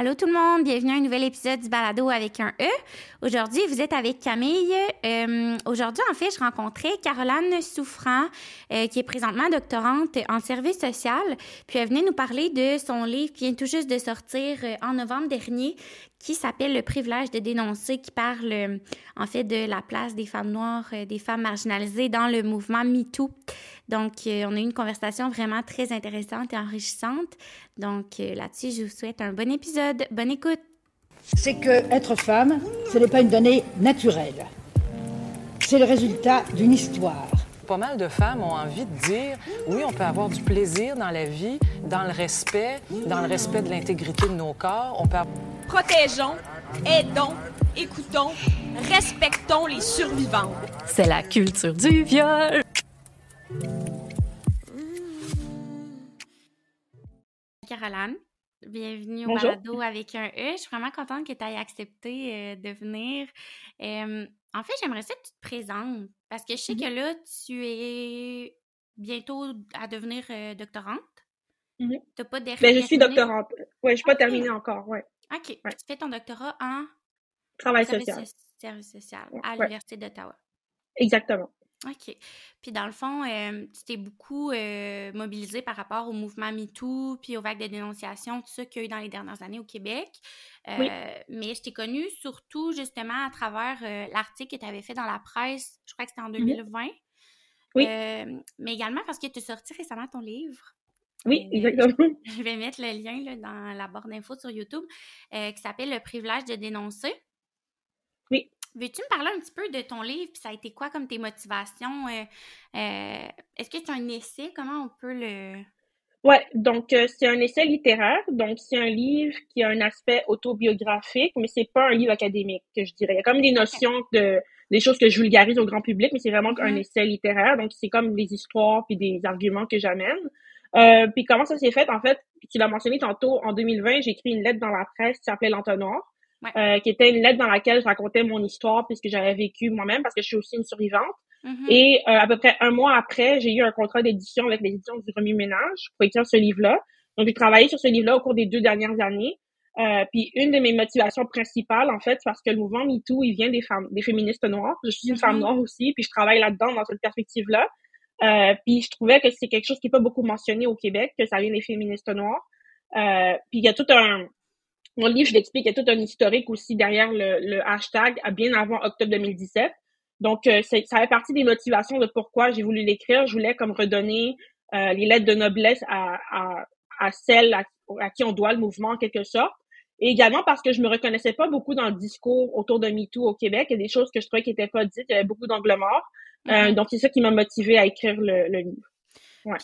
Allô tout le monde, bienvenue à un nouvel épisode du Balado avec un E. Aujourd'hui, vous êtes avec Camille. Euh, aujourd'hui, en fait, je rencontrais Caroline Souffrant, euh, qui est présentement doctorante en service social. Puis elle venait nous parler de son livre qui vient tout juste de sortir euh, en novembre dernier, qui s'appelle Le privilège de dénoncer, qui parle en fait de la place des femmes noires, des femmes marginalisées dans le mouvement MeToo. Donc, on a eu une conversation vraiment très intéressante et enrichissante. Donc, là-dessus, je vous souhaite un bon épisode. Bonne écoute. C'est que être femme, ce n'est pas une donnée naturelle. C'est le résultat d'une histoire. Pas mal de femmes ont envie de dire oui, on peut avoir du plaisir dans la vie, dans le respect, dans le respect de l'intégrité de nos corps. On peut Protégeons, aidons, écoutons, respectons les survivants. C'est la culture du viol. Caroline. Bienvenue au balado avec un E. Je suis vraiment contente que tu aies accepté euh, de venir. en fait, j'aimerais ça que tu te présentes parce que je sais mmh que là, tu es bientôt à devenir euh, doctorante. Mmh tu pas ben, je suis doctorante. Oui, je suis pas terminée encore. Ouais. OK. Tu fais ton doctorat en travail social. Service social à l'Université d'Ottawa. Exactement. OK. Puis dans le fond, euh, tu t'es beaucoup euh, mobilisé par rapport au mouvement MeToo, puis aux vagues de dénonciation, tout ça qu'il y a eu dans les dernières années au Québec. oui. Euh, mais je t'ai connue surtout justement à travers l'article que tu avais fait dans la presse, je crois que c'était en 2020. Mm-hmm. Oui. mais également parce que tu as sorti récemment ton livre. Oui, exactement. Je vais mettre le lien là, dans la barre d'infos sur YouTube, qui s'appelle Le privilège de dénoncer. Oui. Veux-tu me parler un petit peu de ton livre, puis ça a été quoi comme tes motivations? Euh, euh, est-ce que c'est un essai? Comment on peut le... Ouais, donc euh, c'est un essai littéraire, donc c'est un livre qui a un aspect autobiographique, mais c'est pas un livre académique, que je dirais. Il y a comme des notions de des choses que je vulgarise au grand public, mais c'est vraiment un mm-hmm. essai littéraire, donc c'est comme des histoires puis des arguments que j'amène. Puis comment ça s'est fait? En fait, tu l'as mentionné tantôt, en 2020, j'ai écrit une lettre dans la presse qui s'appelait L'Entonnoir. Euh, qui était une lettre dans laquelle je racontais mon histoire puisque j'avais vécu moi-même parce que je suis aussi une survivante. Mm-hmm. Et euh, à peu près un mois après, j'ai eu un contrat d'édition avec l'édition du Remue Ménage pour écrire ce livre-là. Donc j'ai travaillé sur ce livre-là au cours des deux dernières années. Euh, puis une de mes motivations principales, en fait, c'est parce que le mouvement MeToo, il vient des femmes, des féministes noires. Je suis une femme mm-hmm. noire aussi, puis je travaille là-dedans dans cette perspective-là. Euh, puis je trouvais que c'est quelque chose qui n'est pas beaucoup mentionné au Québec, que ça vient des féministes noires. Euh, puis il y a tout un, mon livre, je l'explique, il y a tout un historique aussi derrière le, hashtag bien avant octobre 2017. Donc, euh, ça fait partie des motivations de pourquoi j'ai voulu l'écrire. Je voulais comme redonner euh, les lettres de noblesse à, à, à celles à, qui on doit le mouvement en quelque sorte. Et également parce que je me reconnaissais pas beaucoup dans le discours autour de MeToo au Québec. Il y a des choses que je trouvais qui n'étaient pas dites. Il y avait beaucoup d'angles morts. Euh, mm-hmm. donc, c'est ça qui m'a motivé à écrire le, le livre.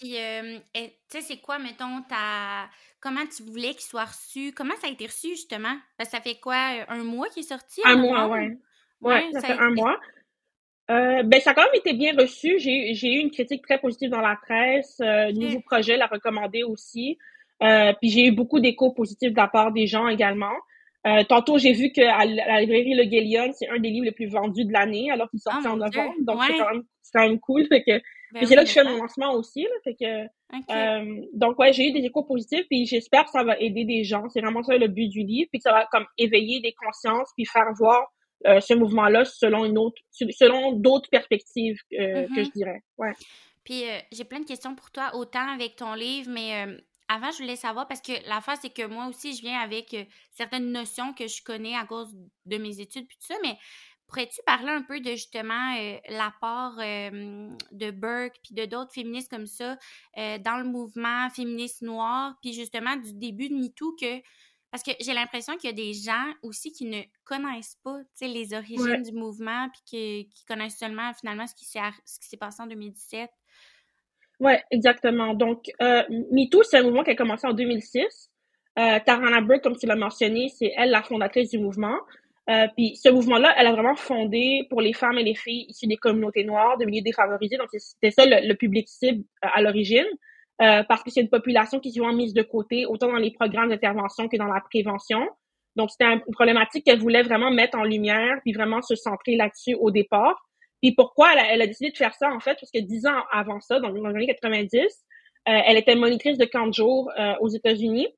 Puis, euh, tu sais, c'est quoi, mettons, ta... comment tu voulais qu'il soit reçu? Comment ça a été reçu, justement? Parce que ça fait quoi, un mois qu'il est sorti? Un mois, oui. Ouais, ça, fait un mois. Euh, ben, ça a quand même été bien reçu. J'ai eu une critique très positive dans la presse. Euh, Nouveau projet l'a recommandé aussi. Euh, puis j'ai eu beaucoup d'échos positifs de la part des gens également. Euh, tantôt, j'ai vu qu'à la librairie Le Guélion, c'est un des livres les plus vendus de l'année, alors qu'il sortait oh en novembre. Donc, c'est quand, même, quand même cool. Fait que ben c'est là que je fais mon lancement aussi. Là, fait que, euh, donc, ouais, j'ai eu des échos positifs, puis j'espère que ça va aider des gens. C'est vraiment ça le but du livre, puis que ça va comme éveiller des consciences, puis faire voir euh, ce mouvement-là selon une autre, selon d'autres perspectives euh, que mm-hmm. je dirais. Ouais. Puis j'ai plein de questions pour toi, autant avec ton livre, mais avant, je voulais savoir, parce que la face, c'est que moi aussi, je viens avec certaines notions que je connais à cause de mes études, puis tout ça, mais Pourrais-tu parler un peu de justement euh, l'apport de Burke puis de d'autres féministes comme ça euh, dans le mouvement féministe noir, puis justement du début de MeToo que parce que j'ai l'impression qu'il y a des gens aussi qui ne connaissent pas les origines du mouvement puis qui, connaissent seulement finalement ce qui s'est passé en 2017. Oui, exactement. Donc, euh, MeToo, c'est un mouvement qui a commencé en 2006. Euh, Tarana Burke, comme tu l'as mentionné, c'est elle la fondatrice du mouvement. Euh, puis ce mouvement-là, elle a vraiment fondé pour les femmes et les filles issues des communautés noires, de milieux défavorisés. Donc c'était ça le, public cible euh, à l'origine, euh, parce que c'est une population qui est souvent mise de côté, autant dans les programmes d'intervention que dans la prévention. Donc c'était une problématique qu'elle voulait vraiment mettre en lumière, puis vraiment se centrer là-dessus au départ. Puis pourquoi elle a, décidé de faire ça en fait, parce que dix ans avant ça, donc dans les années 90, elle était monitrice de camp de jour aux États-Unis.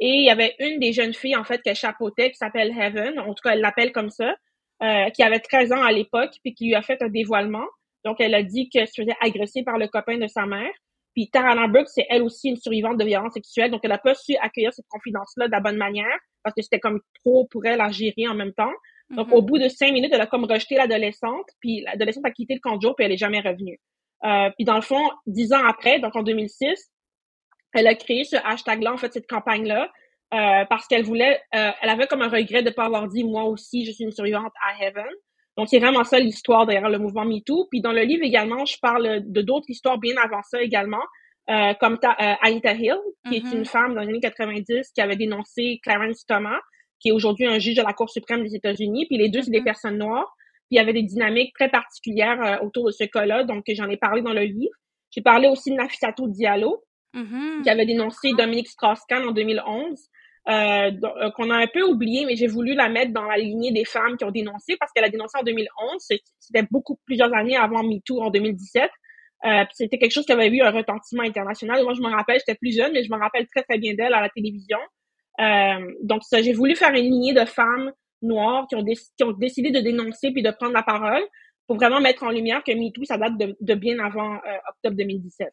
Et il y avait une des jeunes filles, en fait, qu'elle chapeautait, qui s'appelle Heaven, en tout cas, elle l'appelle comme ça, euh, qui avait 13 ans à l'époque, puis qui lui a fait un dévoilement. Donc, elle a dit qu'elle se faisait agresser par le copain de sa mère. Puis Tarana Brooks, c'est elle aussi une survivante de violence sexuelle, donc elle n'a pas su accueillir cette confidence-là de la bonne manière, parce que c'était comme trop pour elle à gérer en même temps. Donc, Mhm. au bout de cinq minutes, elle a comme rejeté l'adolescente, puis l'adolescente a quitté le camp de jour, puis elle est jamais revenue. Euh, puis dans le fond, dix ans après, donc en 2006, elle a créé ce hashtag-là, en fait, cette campagne-là, euh, parce qu'elle voulait, euh, elle avait comme un regret de pas avoir dit, moi aussi, je suis une survivante à Heaven. Donc, c'est vraiment ça l'histoire derrière le mouvement MeToo. Puis dans le livre également, je parle de d'autres histoires bien avant ça également, euh, comme ta, euh, Anita Hill, qui est une femme dans les années 90 qui avait dénoncé Clarence Thomas, qui est aujourd'hui un juge de la Cour suprême des États-Unis. Puis les deux, c'est des Mhm. personnes noires. Puis il y avait des dynamiques très particulières euh, autour de ce cas-là, donc j'en ai parlé dans le livre. J'ai parlé aussi de Nafissatou Diallo, Mhm. qui avait dénoncé Dominique Strauss-Kahn en 2011, euh, euh, qu'on a un peu oublié, mais j'ai voulu la mettre dans la lignée des femmes qui ont dénoncé parce qu'elle a dénoncé en 2011. C'est- C'était beaucoup plusieurs années avant MeToo en 2017. Euh, puis c'était quelque chose qui avait eu un retentissement international. Moi, je me rappelle, j'étais plus jeune, mais je me rappelle très très bien d'elle à la télévision. Euh, donc ça, j'ai voulu faire une lignée de femmes noires qui ont, déc- qui ont décidé de dénoncer puis de prendre la parole pour vraiment mettre en lumière que MeToo, ça date de, de bien avant euh, octobre 2017.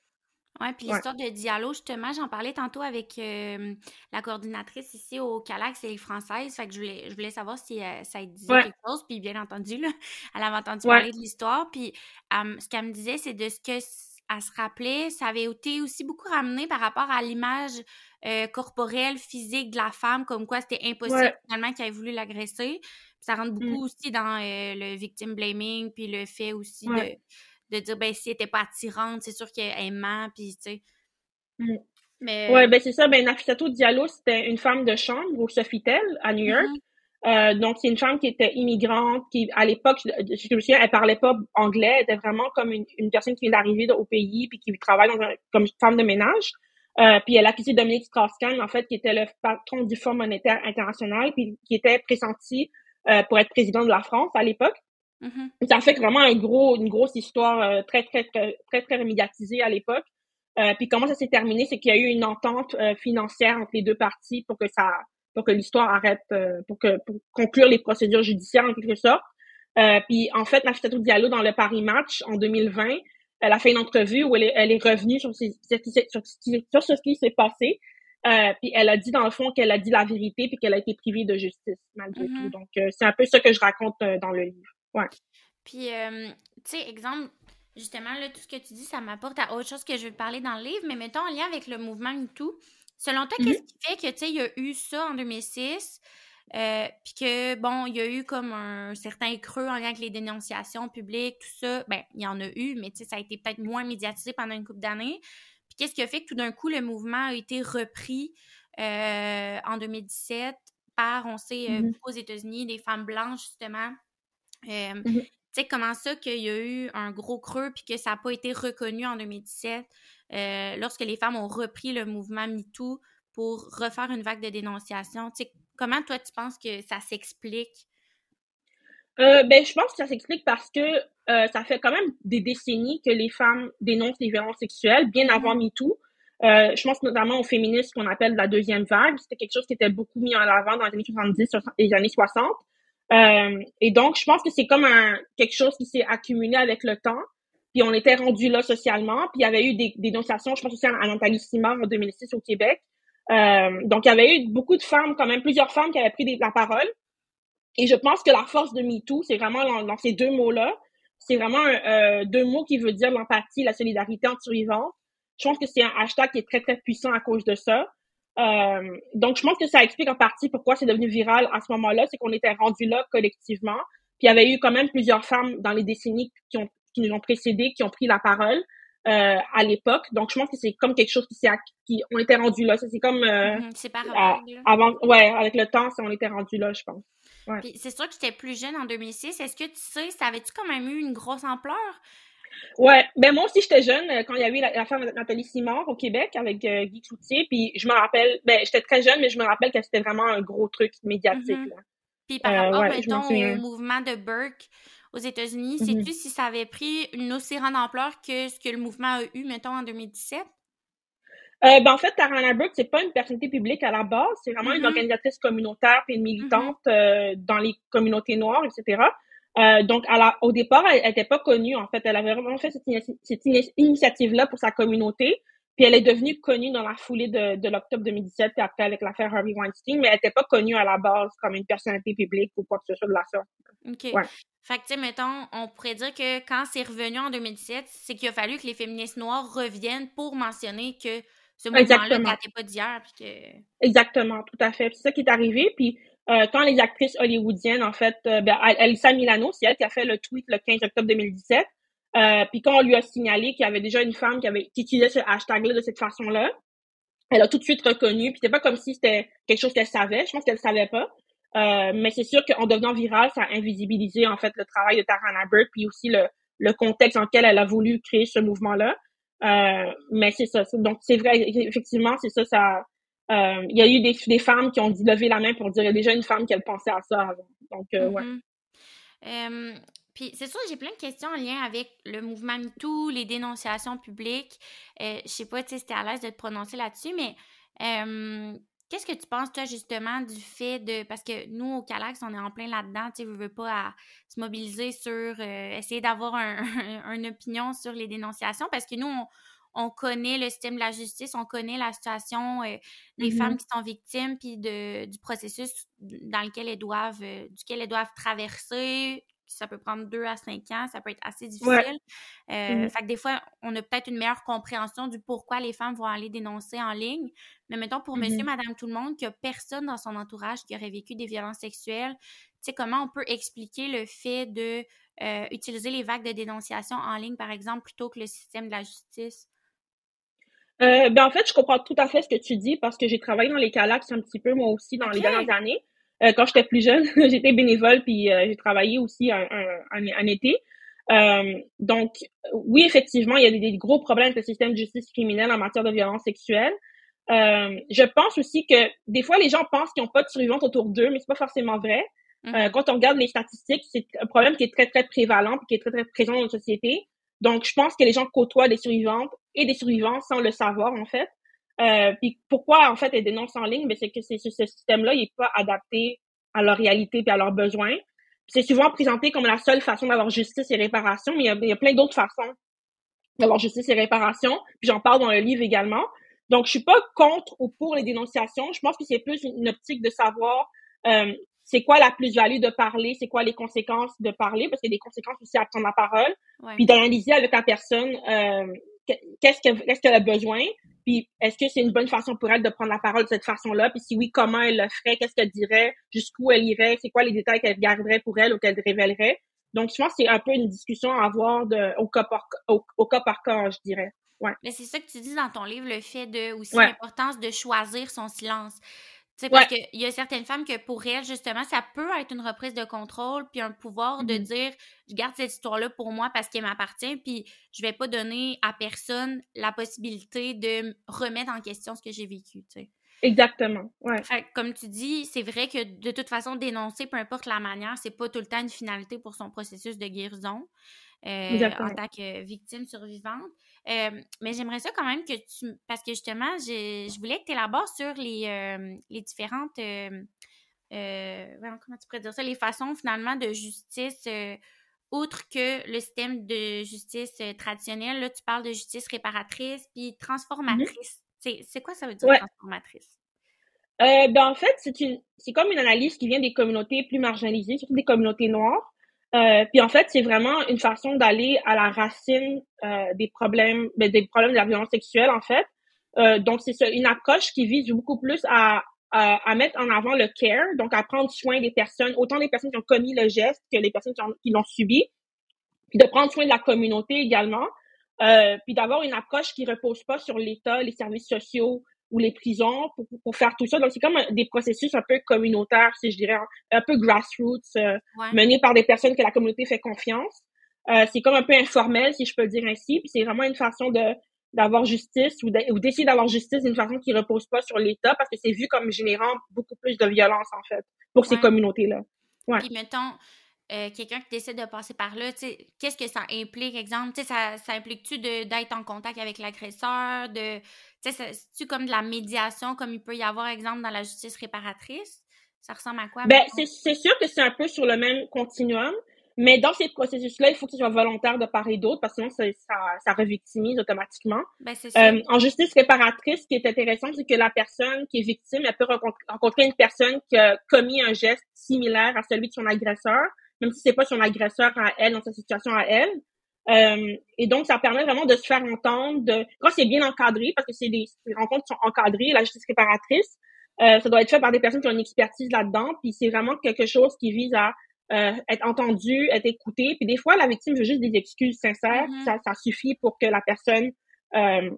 Ouais, puis Ouais. l'histoire de Diallo, justement, j'en parlais tantôt avec euh, la coordinatrice ici au Calax, elle est française, fait que je voulais, je voulais savoir si euh, ça disait Ouais. quelque chose, puis bien entendu, là, elle avait entendu Ouais. parler de l'histoire, puis ce qu'elle me disait, c'est de ce que elle se rappelait, ça avait été aussi beaucoup ramené par rapport à l'image euh, corporelle, physique de la femme, comme quoi c'était impossible Ouais. finalement qu'elle ait voulu l'agresser. Ça rentre beaucoup aussi dans euh, le victim blaming, puis le fait aussi Ouais. de, de dire, ben, si elle était pas attirante, c'est sûr qu'elle ment, puis tu sais. Mm. Mais. Ouais, ben c'est ça. Ben Nafissatou Diallo, c'était une femme de chambre au Sofitel à New York. Mhm. Euh, donc c'est une femme qui était immigrante, qui à l'époque, je, je me souviens, elle parlait pas anglais, elle était vraiment comme une, une personne qui vient d'arriver au pays puis qui travaille dans un, comme femme de ménage. Euh, puis elle a accusé Dominique Strauss-Kahn, en fait, qui était le patron du Fonds monétaire international, puis qui était pressenti euh, pour être président de la France à l'époque. Mhm. Ça fait vraiment un gros, une grosse histoire euh, très, très, très, très, très médiatisée à l'époque. Euh, puis comment ça s'est terminé, c'est qu'il y a eu une entente euh, financière entre les deux parties pour que ça, pour que l'histoire arrête, euh, pour que pour conclure les procédures judiciaires en quelque sorte. Euh, puis en fait, Nafissatou Diallo dans le Paris Match en 2020, elle a fait une entrevue où elle est, elle est revenue sur, ses- sur, ce qui s'est- sur ce qui- sur ce qui s'est passé. Euh, puis elle a dit dans le fond qu'elle a dit la vérité puis qu'elle a été privée de justice malgré Mhm. tout. Donc euh, c'est un peu ça que je raconte euh, dans le livre. Ouais. Puis, euh, tu sais, exemple, justement, là, tout ce que tu dis, ça m'apporte à autre chose que je veux parler dans le livre, mais mettons en lien avec le mouvement MeToo. Selon toi, Mhm. qu'est-ce qui fait que, tu sais, il y a eu ça en 2006, euh, puis que, bon, il y a eu comme un certain creux en lien avec les dénonciations publiques, tout ça? Ben, il y en a eu, mais tu sais, ça a été peut-être moins médiatisé pendant une couple d'années. Puis qu'est-ce qui a fait que tout d'un coup, le mouvement a été repris euh, en 2017 par, on sait, euh, Mhm. beaucoup aux États-Unis, des femmes blanches, justement. Euh, Mhm. Tu sais, comment ça qu'il y a eu un gros creux puis que ça n'a pas été reconnu en 2017 euh, lorsque les femmes ont repris le mouvement MeToo pour refaire une vague de dénonciation? Tu sais, comment toi tu penses que ça s'explique? Euh, ben, je pense que ça s'explique parce que euh, ça fait quand même des décennies que les femmes dénoncent les violences sexuelles, bien avant MeToo. Euh, je pense notamment aux féministes qu'on appelle la deuxième vague. C'était quelque chose qui était beaucoup mis en avant dans les années 70 et les années 60. Euh, et donc, je pense que c'est comme un quelque chose qui s'est accumulé avec le temps. Puis on était rendu là socialement. Puis il y avait eu des, dénonciations, je pense aussi à, à Nathalie en 2006 au Québec. Euh, donc, il y avait eu beaucoup de femmes, quand même, plusieurs femmes qui avaient pris la parole. Et je pense que la force de MeToo, c'est vraiment dans, dans ces deux mots-là. C'est vraiment euh, deux mots qui veulent dire l'empathie, la solidarité entre survivants. Je pense que c'est un hashtag qui est très, très puissant à cause de ça. Euh, donc, je pense que ça explique en partie pourquoi c'est devenu viral à ce moment-là. C'est qu'on était rendu là collectivement. Puis il y avait eu quand même plusieurs femmes dans les décennies qui, ont, qui nous ont précédés, qui ont pris la parole euh, à l'époque. Donc, je pense que c'est comme quelque chose qui s'est... Qui, on était rendu là. C'est comme... euh, Mhm, c'est par à- avant, ouais, avec le temps, on était rendu là, je pense. C'est sûr que j'étais plus jeune en 2006. Est-ce que tu sais, ça avait-tu quand même eu une grosse ampleur? Ouais, ben moi aussi j'étais jeune euh, quand il y a eu la- l'affaire de Nathalie Simard au Québec avec euh, Guy Cloutier, puis je me rappelle, ben j'étais très jeune, mais je me rappelle que c'était vraiment un gros truc médiatique. Mhm. là. Puis par Euh, rapport, ouais, mettons, au mouvement de Burke aux États-Unis, Mhm. sais-tu si ça avait pris une aussi grande ampleur que ce que le mouvement a eu, mettons, en 2017? Euh, ben, en fait, Tarana Burke, c'est pas une personnalité publique à la base, c'est vraiment une Mhm. organisatrice communautaire et une militante dans les communautés noires, etc. Euh, donc, à la, au départ, elle n'était pas connue, en fait. Elle avait vraiment fait cette, ini- cette ini- initiative-là pour sa communauté. Puis elle est devenue connue dans la foulée de, de l'octobre 2017, puis après avec l'affaire Harvey Weinstein, mais elle n'était pas connue à la base comme une personnalité publique ou quoi que ce soit de la sorte. OK. Ouais. Fait que, tu sais, mettons, on pourrait dire que quand c'est revenu en 2017, c'est qu'il a fallu que les féministes noires reviennent pour mentionner que ce mouvement-là datait pas d'hier, que... Exactement, tout à fait. C'est ça qui est arrivé. Puis euh, quand les actrices hollywoodiennes, en fait, euh, ben, Al- Alyssa Milano, c'est elle qui a fait le tweet le 15 octobre 2017. Euh, puis quand on lui a signalé qu'il y avait déjà une femme qui avait qui utilisait ce hashtag-là de cette façon-là, elle a tout de suite reconnu. Puis c'était pas comme si c'était quelque chose qu'elle savait. Je pense qu'elle savait pas. Euh, mais c'est sûr qu'en devenant virale, ça a invisibilisé en fait le travail de Tarana Burke, puis aussi le, le contexte dans lequel elle a voulu créer ce mouvement-là. Euh, mais c'est ça. Donc c'est vrai, effectivement, c'est ça. Ça, euh, il y a eu des, femmes qui ont dit lever la main pour dire il y a déjà une femme qui a pensé à ça avant. Donc euh, ouais. Mhm. Euh, puis c'est sûr, j'ai plein de questions en lien avec le mouvement MeToo, les dénonciations publiques. Euh, je sais pas tu si t'es à l'aise de te prononcer là-dessus, mais euh, qu'est-ce que tu penses, toi, justement, du fait de... Parce que nous, au Calax, on est en plein là-dedans, tu sais, veux, pas se mobiliser sur... essayer d'avoir un, une opinion sur les dénonciations, parce que nous, on, on connaît le système de la justice, on connaît la situation euh, des Mhm. femmes qui sont victimes, puis de, du processus dans lequel elles doivent, euh, duquel elles doivent traverser. Ça peut prendre deux à cinq ans, ça peut être assez difficile. Ouais. Euh, Mhm. Fait que des fois, on a peut-être une meilleure compréhension du pourquoi les femmes vont aller dénoncer en ligne. Mais mettons pour monsieur, madame, tout le monde, qu'il n'y a personne dans son entourage qui aurait vécu des violences sexuelles, tu sais, comment on peut expliquer le fait de euh, utiliser les vagues de dénonciation en ligne, par exemple, plutôt que le système de la justice? Euh, ben en fait, je comprends tout à fait ce que tu dis parce que j'ai travaillé dans les Calax un petit peu moi aussi dans les dernières années. Euh, quand j'étais plus jeune, j'étais bénévole puis euh, j'ai travaillé aussi un, un, un, un été. Euh, donc oui, effectivement, il y a des, des gros problèmes avec le système de justice criminelle en matière de violence sexuelle. Euh, je pense aussi que des fois les gens pensent qu'ils n'ont pas de survivantes autour d'eux, mais c'est pas forcément vrai. Mhm. Euh, quand on regarde les statistiques, c'est un problème qui est très, très prévalent et qui est très, très présent dans notre société. Donc, je pense que les gens côtoient des survivantes et des survivants sans le savoir, en fait. Euh, puis pourquoi, en fait, elles dénoncent en ligne? Ben, c'est que ce système-là, il est pas adapté à leur réalité et à leurs besoins. C'est souvent présenté comme la seule façon d'avoir justice et réparation, mais il y a, plein d'autres façons d'avoir justice et réparation. Puis j'en parle dans le livre également. Donc, je suis pas contre ou pour les dénonciations. Je pense que c'est plus une optique de savoir euh, c'est quoi la plus-value de parler, c'est quoi les conséquences de parler, parce qu'il y a des conséquences aussi à prendre la parole, Ouais. puis d'analyser avec la personne euh, qu'est-ce qu'elle a besoin, puis est-ce que c'est une bonne façon pour elle de prendre la parole de cette façon-là, puis si oui, comment elle le ferait, qu'est-ce qu'elle dirait, jusqu'où elle irait, c'est quoi les détails qu'elle garderait pour elle ou qu'elle révélerait? Donc, je pense que c'est un peu une discussion à avoir de, au, cas par, au, au cas par cas, je dirais. Ouais. Mais c'est ça que tu dis dans ton livre, le fait de aussi Ouais. l'importance de choisir son silence. Tu sais, parce Ouais. qu'il y a certaines femmes que pour elles, justement, ça peut être une reprise de contrôle, puis un pouvoir de Mhm. dire je garde cette histoire-là pour moi parce qu'elle m'appartient, puis je vais pas donner à personne la possibilité de me remettre en question ce que j'ai vécu. Tu sais. Exactement. Ouais. Fait comme tu dis, c'est vrai que de toute façon, dénoncer, peu importe la manière, c'est pas tout le temps une finalité pour son processus de guérison euh, en tant que victime survivante. Euh, mais j'aimerais ça quand même que tu... Parce que justement, j'ai- je voulais que tu élabores sur les, euh, les différentes... euh, comment tu pourrais dire ça? Les façons, finalement, de justice... outre que le système de justice traditionnel, là, tu parles de justice réparatrice puis transformatrice. C'est c'est quoi ça veut dire, Ouais. transformatrice? Euh, ben, en fait, c'est comme une analyse qui vient des communautés plus marginalisées, surtout des communautés noires. Euh, puis en fait, c'est vraiment une façon d'aller à la racine euh, des problèmes, ben, des problèmes de la violence sexuelle, en fait. Euh, donc, c'est une approche qui vise beaucoup plus à, à, à mettre en avant le care, donc à prendre soin des personnes, autant des personnes qui ont commis le geste que des personnes qui l'ont subi, puis de prendre soin de la communauté également, euh, puis d'avoir une approche qui repose pas sur l'État, les services sociaux, ou les prisons pour, pour faire tout ça. Donc, c'est comme un- des processus un peu communautaires, si je dirais, un, peu grassroots, euh, Ouais. menés par des personnes que la communauté fait confiance. Euh, c'est comme un peu informel, si je peux le dire ainsi. Puis c'est vraiment une façon de d'avoir justice ou de- ou d'essayer d'avoir justice d'une façon qui repose pas sur l'État parce que c'est vu comme générant beaucoup plus de violence, en fait, pour ces communautés-là. Ouais. Puis, mettons, euh, quelqu'un qui décide de passer par là, qu'est-ce que ça implique, exemple? Ça, ça implique-tu d'être en contact avec l'agresseur, de, c'est-tu comme de la médiation, comme il peut y avoir, exemple, dans la justice réparatrice? Ça ressemble à quoi? Ben, c'est sûr que c'est un peu sur le même continuum, mais dans ces processus-là, il faut que ce soit volontaire de part et d'autre, parce que sinon, ça, ça, ça revictimise automatiquement. Ben, c'est Euh, en justice réparatrice, ce qui est intéressant, c'est que la personne qui est victime, elle peut rencontrer, rencontrer une personne qui a commis un geste similaire à celui de son agresseur, même si c'est pas son agresseur à elle, dans sa situation à elle. Euh, et donc, ça permet vraiment de se faire entendre, de, quand c'est bien encadré, parce que c'est des, des rencontres qui sont encadrées, la justice réparatrice, euh, ça doit être fait par des personnes qui ont une expertise là-dedans, puis c'est vraiment quelque chose qui vise à euh, être entendu, être écouté. Puis des fois, la victime veut juste des excuses sincères. Mhm. ça, ça suffit pour que la personne euh,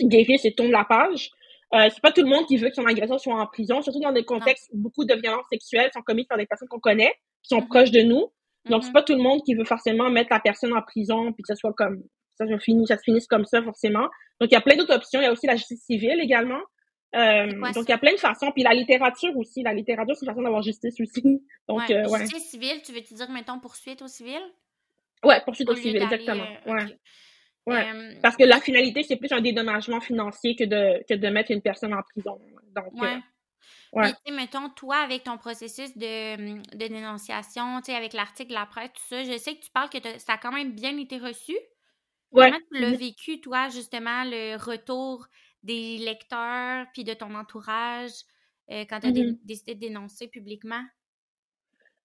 guérisse et tourne la page. Euh, c'est pas tout le monde qui veut que son agresseur soit en prison, surtout dans des contextes où beaucoup de violences sexuelles sont commises par des personnes qu'on connaît, qui sont Mhm. proches de nous. Donc, c'est pas tout le monde qui veut forcément mettre la personne en prison, puis que ça soit comme ça, se finisse, ça se finisse comme ça, forcément. Donc, il y a plein d'autres options. Il y a aussi la justice civile également. Euh, quoi donc, il y a plein de façons. Puis la littérature aussi. La littérature, c'est une façon d'avoir justice aussi. Donc, ouais. euh, ouais. Justice civile, tu veux-tu dire, mettons, poursuite au civil? Ouais, poursuite Au civil, exactement. euh, Ouais. Ouais. Euh, Parce que la finalité, c'est plus un dédommagement financier que de, que de mettre une personne en prison. Donc, euh, Ouais. Ouais. Sais, mettons, toi, avec ton processus de, hum, de dénonciation, tu sais, avec l'article de la presse, tout ça, je sais que tu parles que ça a quand même bien été reçu. ouais. Comment tu l'as vécu, toi, justement, le retour des lecteurs puis de ton entourage euh, quand tu as Mhm. décidé de dénoncer publiquement?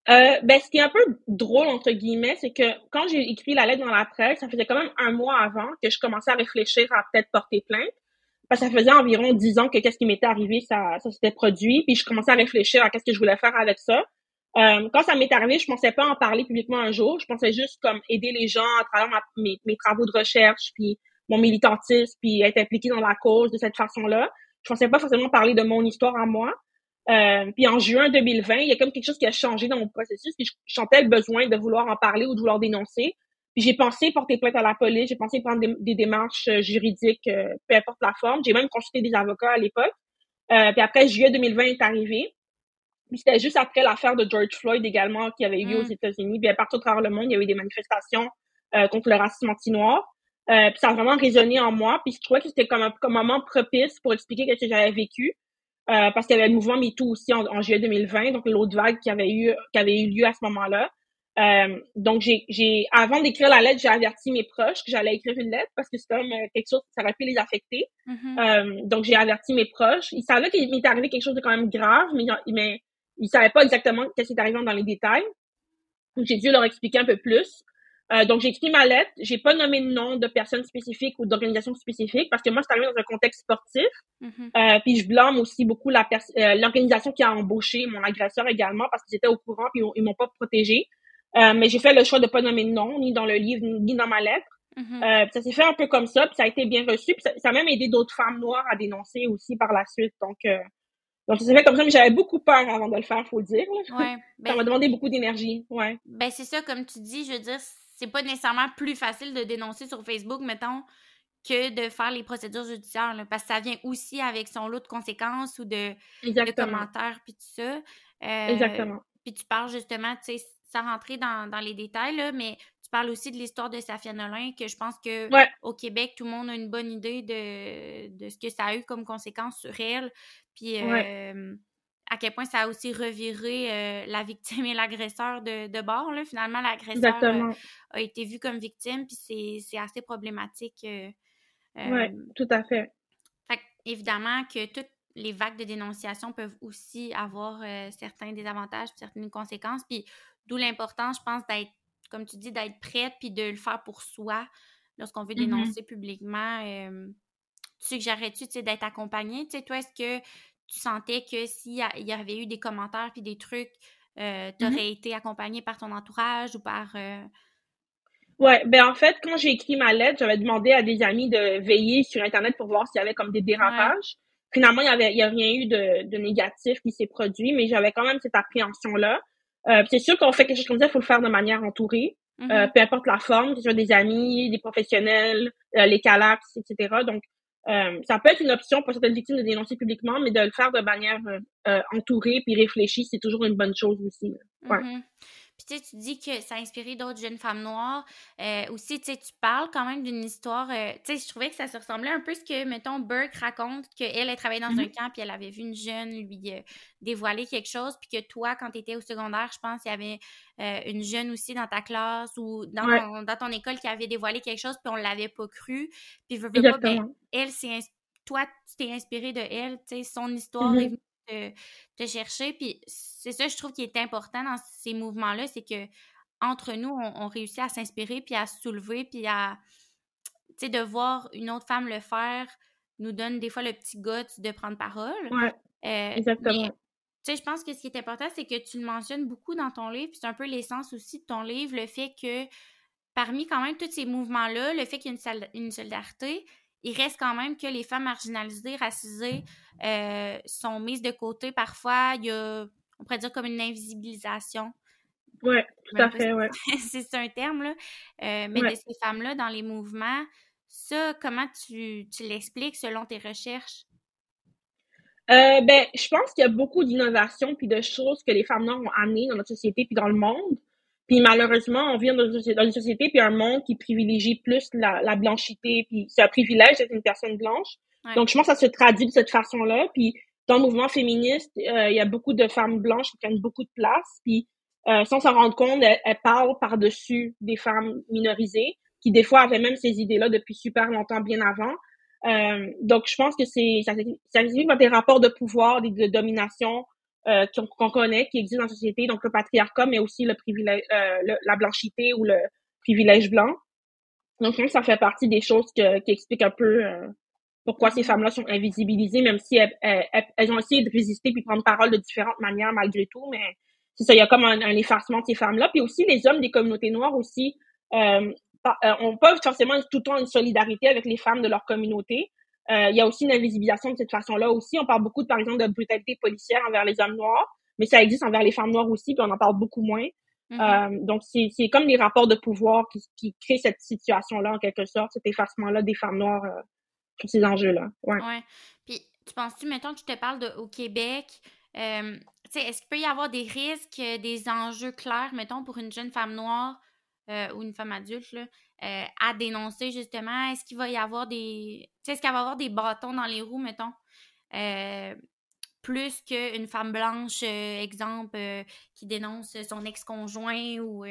Euh, ben, ce qui est un peu drôle, entre guillemets, c'est que quand j'ai écrit la lettre dans la presse, ça faisait quand même un mois avant que je commençais à réfléchir à peut-être porter plainte. Parce ça faisait environ dix ans que qu'est-ce qui m'était arrivé, ça, s'était produit. Puis je commençais à réfléchir à qu'est-ce que je voulais faire avec ça. Euh, quand ça m'est arrivé, je pensais pas en parler publiquement un jour. Je pensais juste comme aider les gens à travers mes, travaux de recherche, puis mon militantisme, puis être impliqué dans la cause de cette façon-là. Je pensais pas forcément parler de mon histoire à moi. Euh, puis en juin 2020, il y a comme quelque chose qui a changé dans mon processus. Puis je sentais le besoin de vouloir en parler ou de vouloir dénoncer. J'ai pensé porter plainte à la police, j'ai pensé prendre des, des démarches euh, juridiques, euh, peu importe la forme. J'ai même consulté des avocats à l'époque. Euh, puis après, juillet 2020 est arrivé. Puis c'était juste après l'affaire de George Floyd également qui avait eu lieu Mm. aux États-Unis. Puis partout à travers le monde, il y a eu des manifestations euh, contre le racisme anti-noir. Euh, puis ça a vraiment résonné en moi. Puis je trouvais que c'était comme un, comme un moment propice pour expliquer ce que j'avais vécu. Euh, parce qu'il y avait le mouvement MeToo aussi en, en juillet 2020, donc l'autre vague qui avait eu qui avait eu lieu à ce moment-là. Euh, donc j'ai j'ai avant d'écrire la lettre, j'ai averti mes proches que j'allais écrire une lettre parce que c'est comme euh, quelque chose ça aurait pu les affecter. Mhm. Euh, donc j'ai averti mes proches. Ils savaient qu'il m'était arrivé quelque chose de quand même grave, mais ils- mais ils savaient pas exactement qu'est-ce qui était arrivé dans les détails. Donc j'ai dû leur expliquer un peu plus. Euh, donc j'ai écrit ma lettre. J'ai pas nommé de nom de personnes spécifiques ou d'organisations spécifiques parce que moi c'est arrivé dans un contexte sportif. Mhm. Euh, puis je blâme aussi beaucoup la l'organisation qui a embauché mon agresseur également parce qu'ils étaient au courant puis ils m'ont- ils m'ont pas protégé. Euh, mais j'ai fait le choix de pas nommer de nom ni dans le livre ni dans ma lettre. Mhm. Euh, ça s'est fait un peu comme ça, puis ça a été bien reçu, puis ça, ça a même aidé d'autres femmes noires à dénoncer aussi par la suite. Donc, euh, donc ça s'est fait comme ça, mais j'avais beaucoup peur avant de le faire, faut le dire. là. Ouais. Ça Ben, m'a demandé beaucoup d'énergie, ouais. ben c'est ça, comme tu dis, je veux dire, c'est pas nécessairement plus facile de dénoncer sur Facebook, mettons, que de faire les procédures judiciaires, là, parce que ça vient aussi avec son lot de conséquences ou de, commentaires, puis tout ça. Euh, Exactement. Puis tu parles justement, tu sais, sans rentrer dans, dans les détails, là, mais tu parles aussi de l'histoire de Safia Nolin, que je pense que Ouais. au Québec, tout le monde a une bonne idée de, de ce que ça a eu comme conséquence sur elle. Puis euh, à quel point ça a aussi reviré euh, la victime et l'agresseur de, de bord. Là. Finalement, l'agresseur euh, a été vu comme victime, puis c'est assez problématique. Ouais, tout à fait. fait évidemment que toutes les vagues de dénonciation peuvent aussi avoir euh, certains désavantages, certaines conséquences. Puis d'où l'importance, je pense, d'être, comme tu dis, d'être prête puis de le faire pour soi lorsqu'on veut Mhm. dénoncer publiquement. Euh, tu suggérerais-tu tu sais, d'être accompagné? Tu sais, toi, est-ce que tu sentais que s'il y, avait eu des commentaires puis des trucs, euh, tu aurais été accompagné par ton entourage ou par... euh, Ouais, ben en fait, quand j'ai écrit ma lettre, j'avais demandé à des amis de veiller sur Internet pour voir s'il y avait comme des dérapages. Finalement, il y avait, il y a rien eu de, de négatif qui s'est produit, mais j'avais quand même cette appréhension-là. Euh, c'est sûr qu'on fait quelque chose comme ça, il faut le faire de manière entourée, mhm. euh, peu importe la forme, que ce soit des amis, des professionnels, euh, les calaps, etc. Donc, euh, ça peut être une option pour certaines victimes de dénoncer publiquement, mais de le faire de manière euh, euh, entourée puis réfléchie, c'est toujours une bonne chose aussi. ouais. Mhm. Puis tu sais, tu dis que ça a inspiré d'autres jeunes femmes noires. Euh, aussi, tu sais, tu parles quand même d'une histoire. Euh, tu sais, je trouvais que ça se ressemblait un peu à ce que, mettons, Burke raconte, qu'elle, elle travaillait dans un Mhm. camp, puis elle avait vu une jeune lui euh, dévoiler quelque chose, puis que toi, quand tu étais au secondaire, je pense, il y avait une jeune aussi dans ta classe ou dans, Ouais. ton, dans ton école qui avait dévoilé quelque chose, puis on l'avait pas cru. Puis, veux, veux pas, ben, elle, c'est toi, tu t'es inspiré de elle, tu sais, son histoire est venue te, te chercher. Puis c'est ça, je trouve, qui est important dans ces mouvements-là, c'est que entre nous, on, on réussit à s'inspirer, puis à se soulever, puis à, tu sais, de voir une autre femme le faire nous donne des fois le petit goût de prendre parole. Ouais, Euh, exactement. tu sais, je pense que ce qui est important, c'est que tu le mentionnes beaucoup dans ton livre, puis c'est un peu l'essence aussi de ton livre, le fait que parmi quand même tous ces mouvements-là, le fait qu'il y ait une, une solidarité, il reste quand même que les femmes marginalisées, racisées, euh, sont mises de côté. Parfois, il y a, on pourrait dire comme une invisibilisation. Ouais, tout à fait, ouais. c'est un terme, là. Euh, mais Ouais. de ces femmes-là dans les mouvements, ça, comment tu, tu l'expliques selon tes recherches? Euh, ben, je pense qu'il y a beaucoup d'innovations puis de choses que les femmes noires ont amenées dans notre société puis dans le monde. Puis malheureusement, on vit dans une société, dans une société puis un monde qui privilégie plus la, la blanchité. Puis c'est un privilège d'être une personne blanche. Ouais. Donc, je pense que ça se traduit de cette façon-là. Puis dans le mouvement féministe, euh, il y a beaucoup de femmes blanches qui prennent beaucoup de place. Puis euh, sans s'en rendre compte, elles, elles parlent par-dessus des femmes minorisées qui des fois avaient même ces idées-là depuis super longtemps, bien avant. Euh, donc, je pense que c'est ça, ça explique par des rapports de pouvoir, des, de domination euh, qu'on connaît, qui existent dans la société, donc le patriarcat, mais aussi le privilège, euh, la blanchité ou le privilège blanc. Donc, que ça fait partie des choses que, qui expliquent un peu euh, pourquoi ces femmes-là sont invisibilisées, même si elles, elles, elles- ont essayé de résister puis prendre parole de différentes manières malgré tout, mais c'est ça, il y a comme un, un effacement de ces femmes-là. Puis aussi, les hommes des communautés noires aussi euh, euh, on peut forcément tout le temps une solidarité avec les femmes de leur communauté. Euh, il y a aussi une invisibilisation de cette façon-là aussi. On parle beaucoup, par exemple, de brutalité policière envers les hommes noirs, mais ça existe envers les femmes noires aussi, puis on en parle beaucoup moins. Mhm. Euh, donc, c'est c'est comme des rapports de pouvoir qui, qui créent cette situation-là, en quelque sorte, cet effacement-là des femmes noires euh, sur ces enjeux-là. Ouais. Ouais. Puis, tu penses-tu, mettons que je te parle de, au Québec, euh, tu sais, est-ce qu'il peut y avoir des risques, euh, des enjeux clairs, mettons, pour une jeune femme noire euh, ou une femme adulte, là, euh, à dénoncer, justement? Est-ce qu'il va y avoir des... Est-ce qu'il va avoir des bâtons dans les roues, mettons? Euh, plus qu'une femme blanche, exemple, qui dénonce son ex-conjoint ou...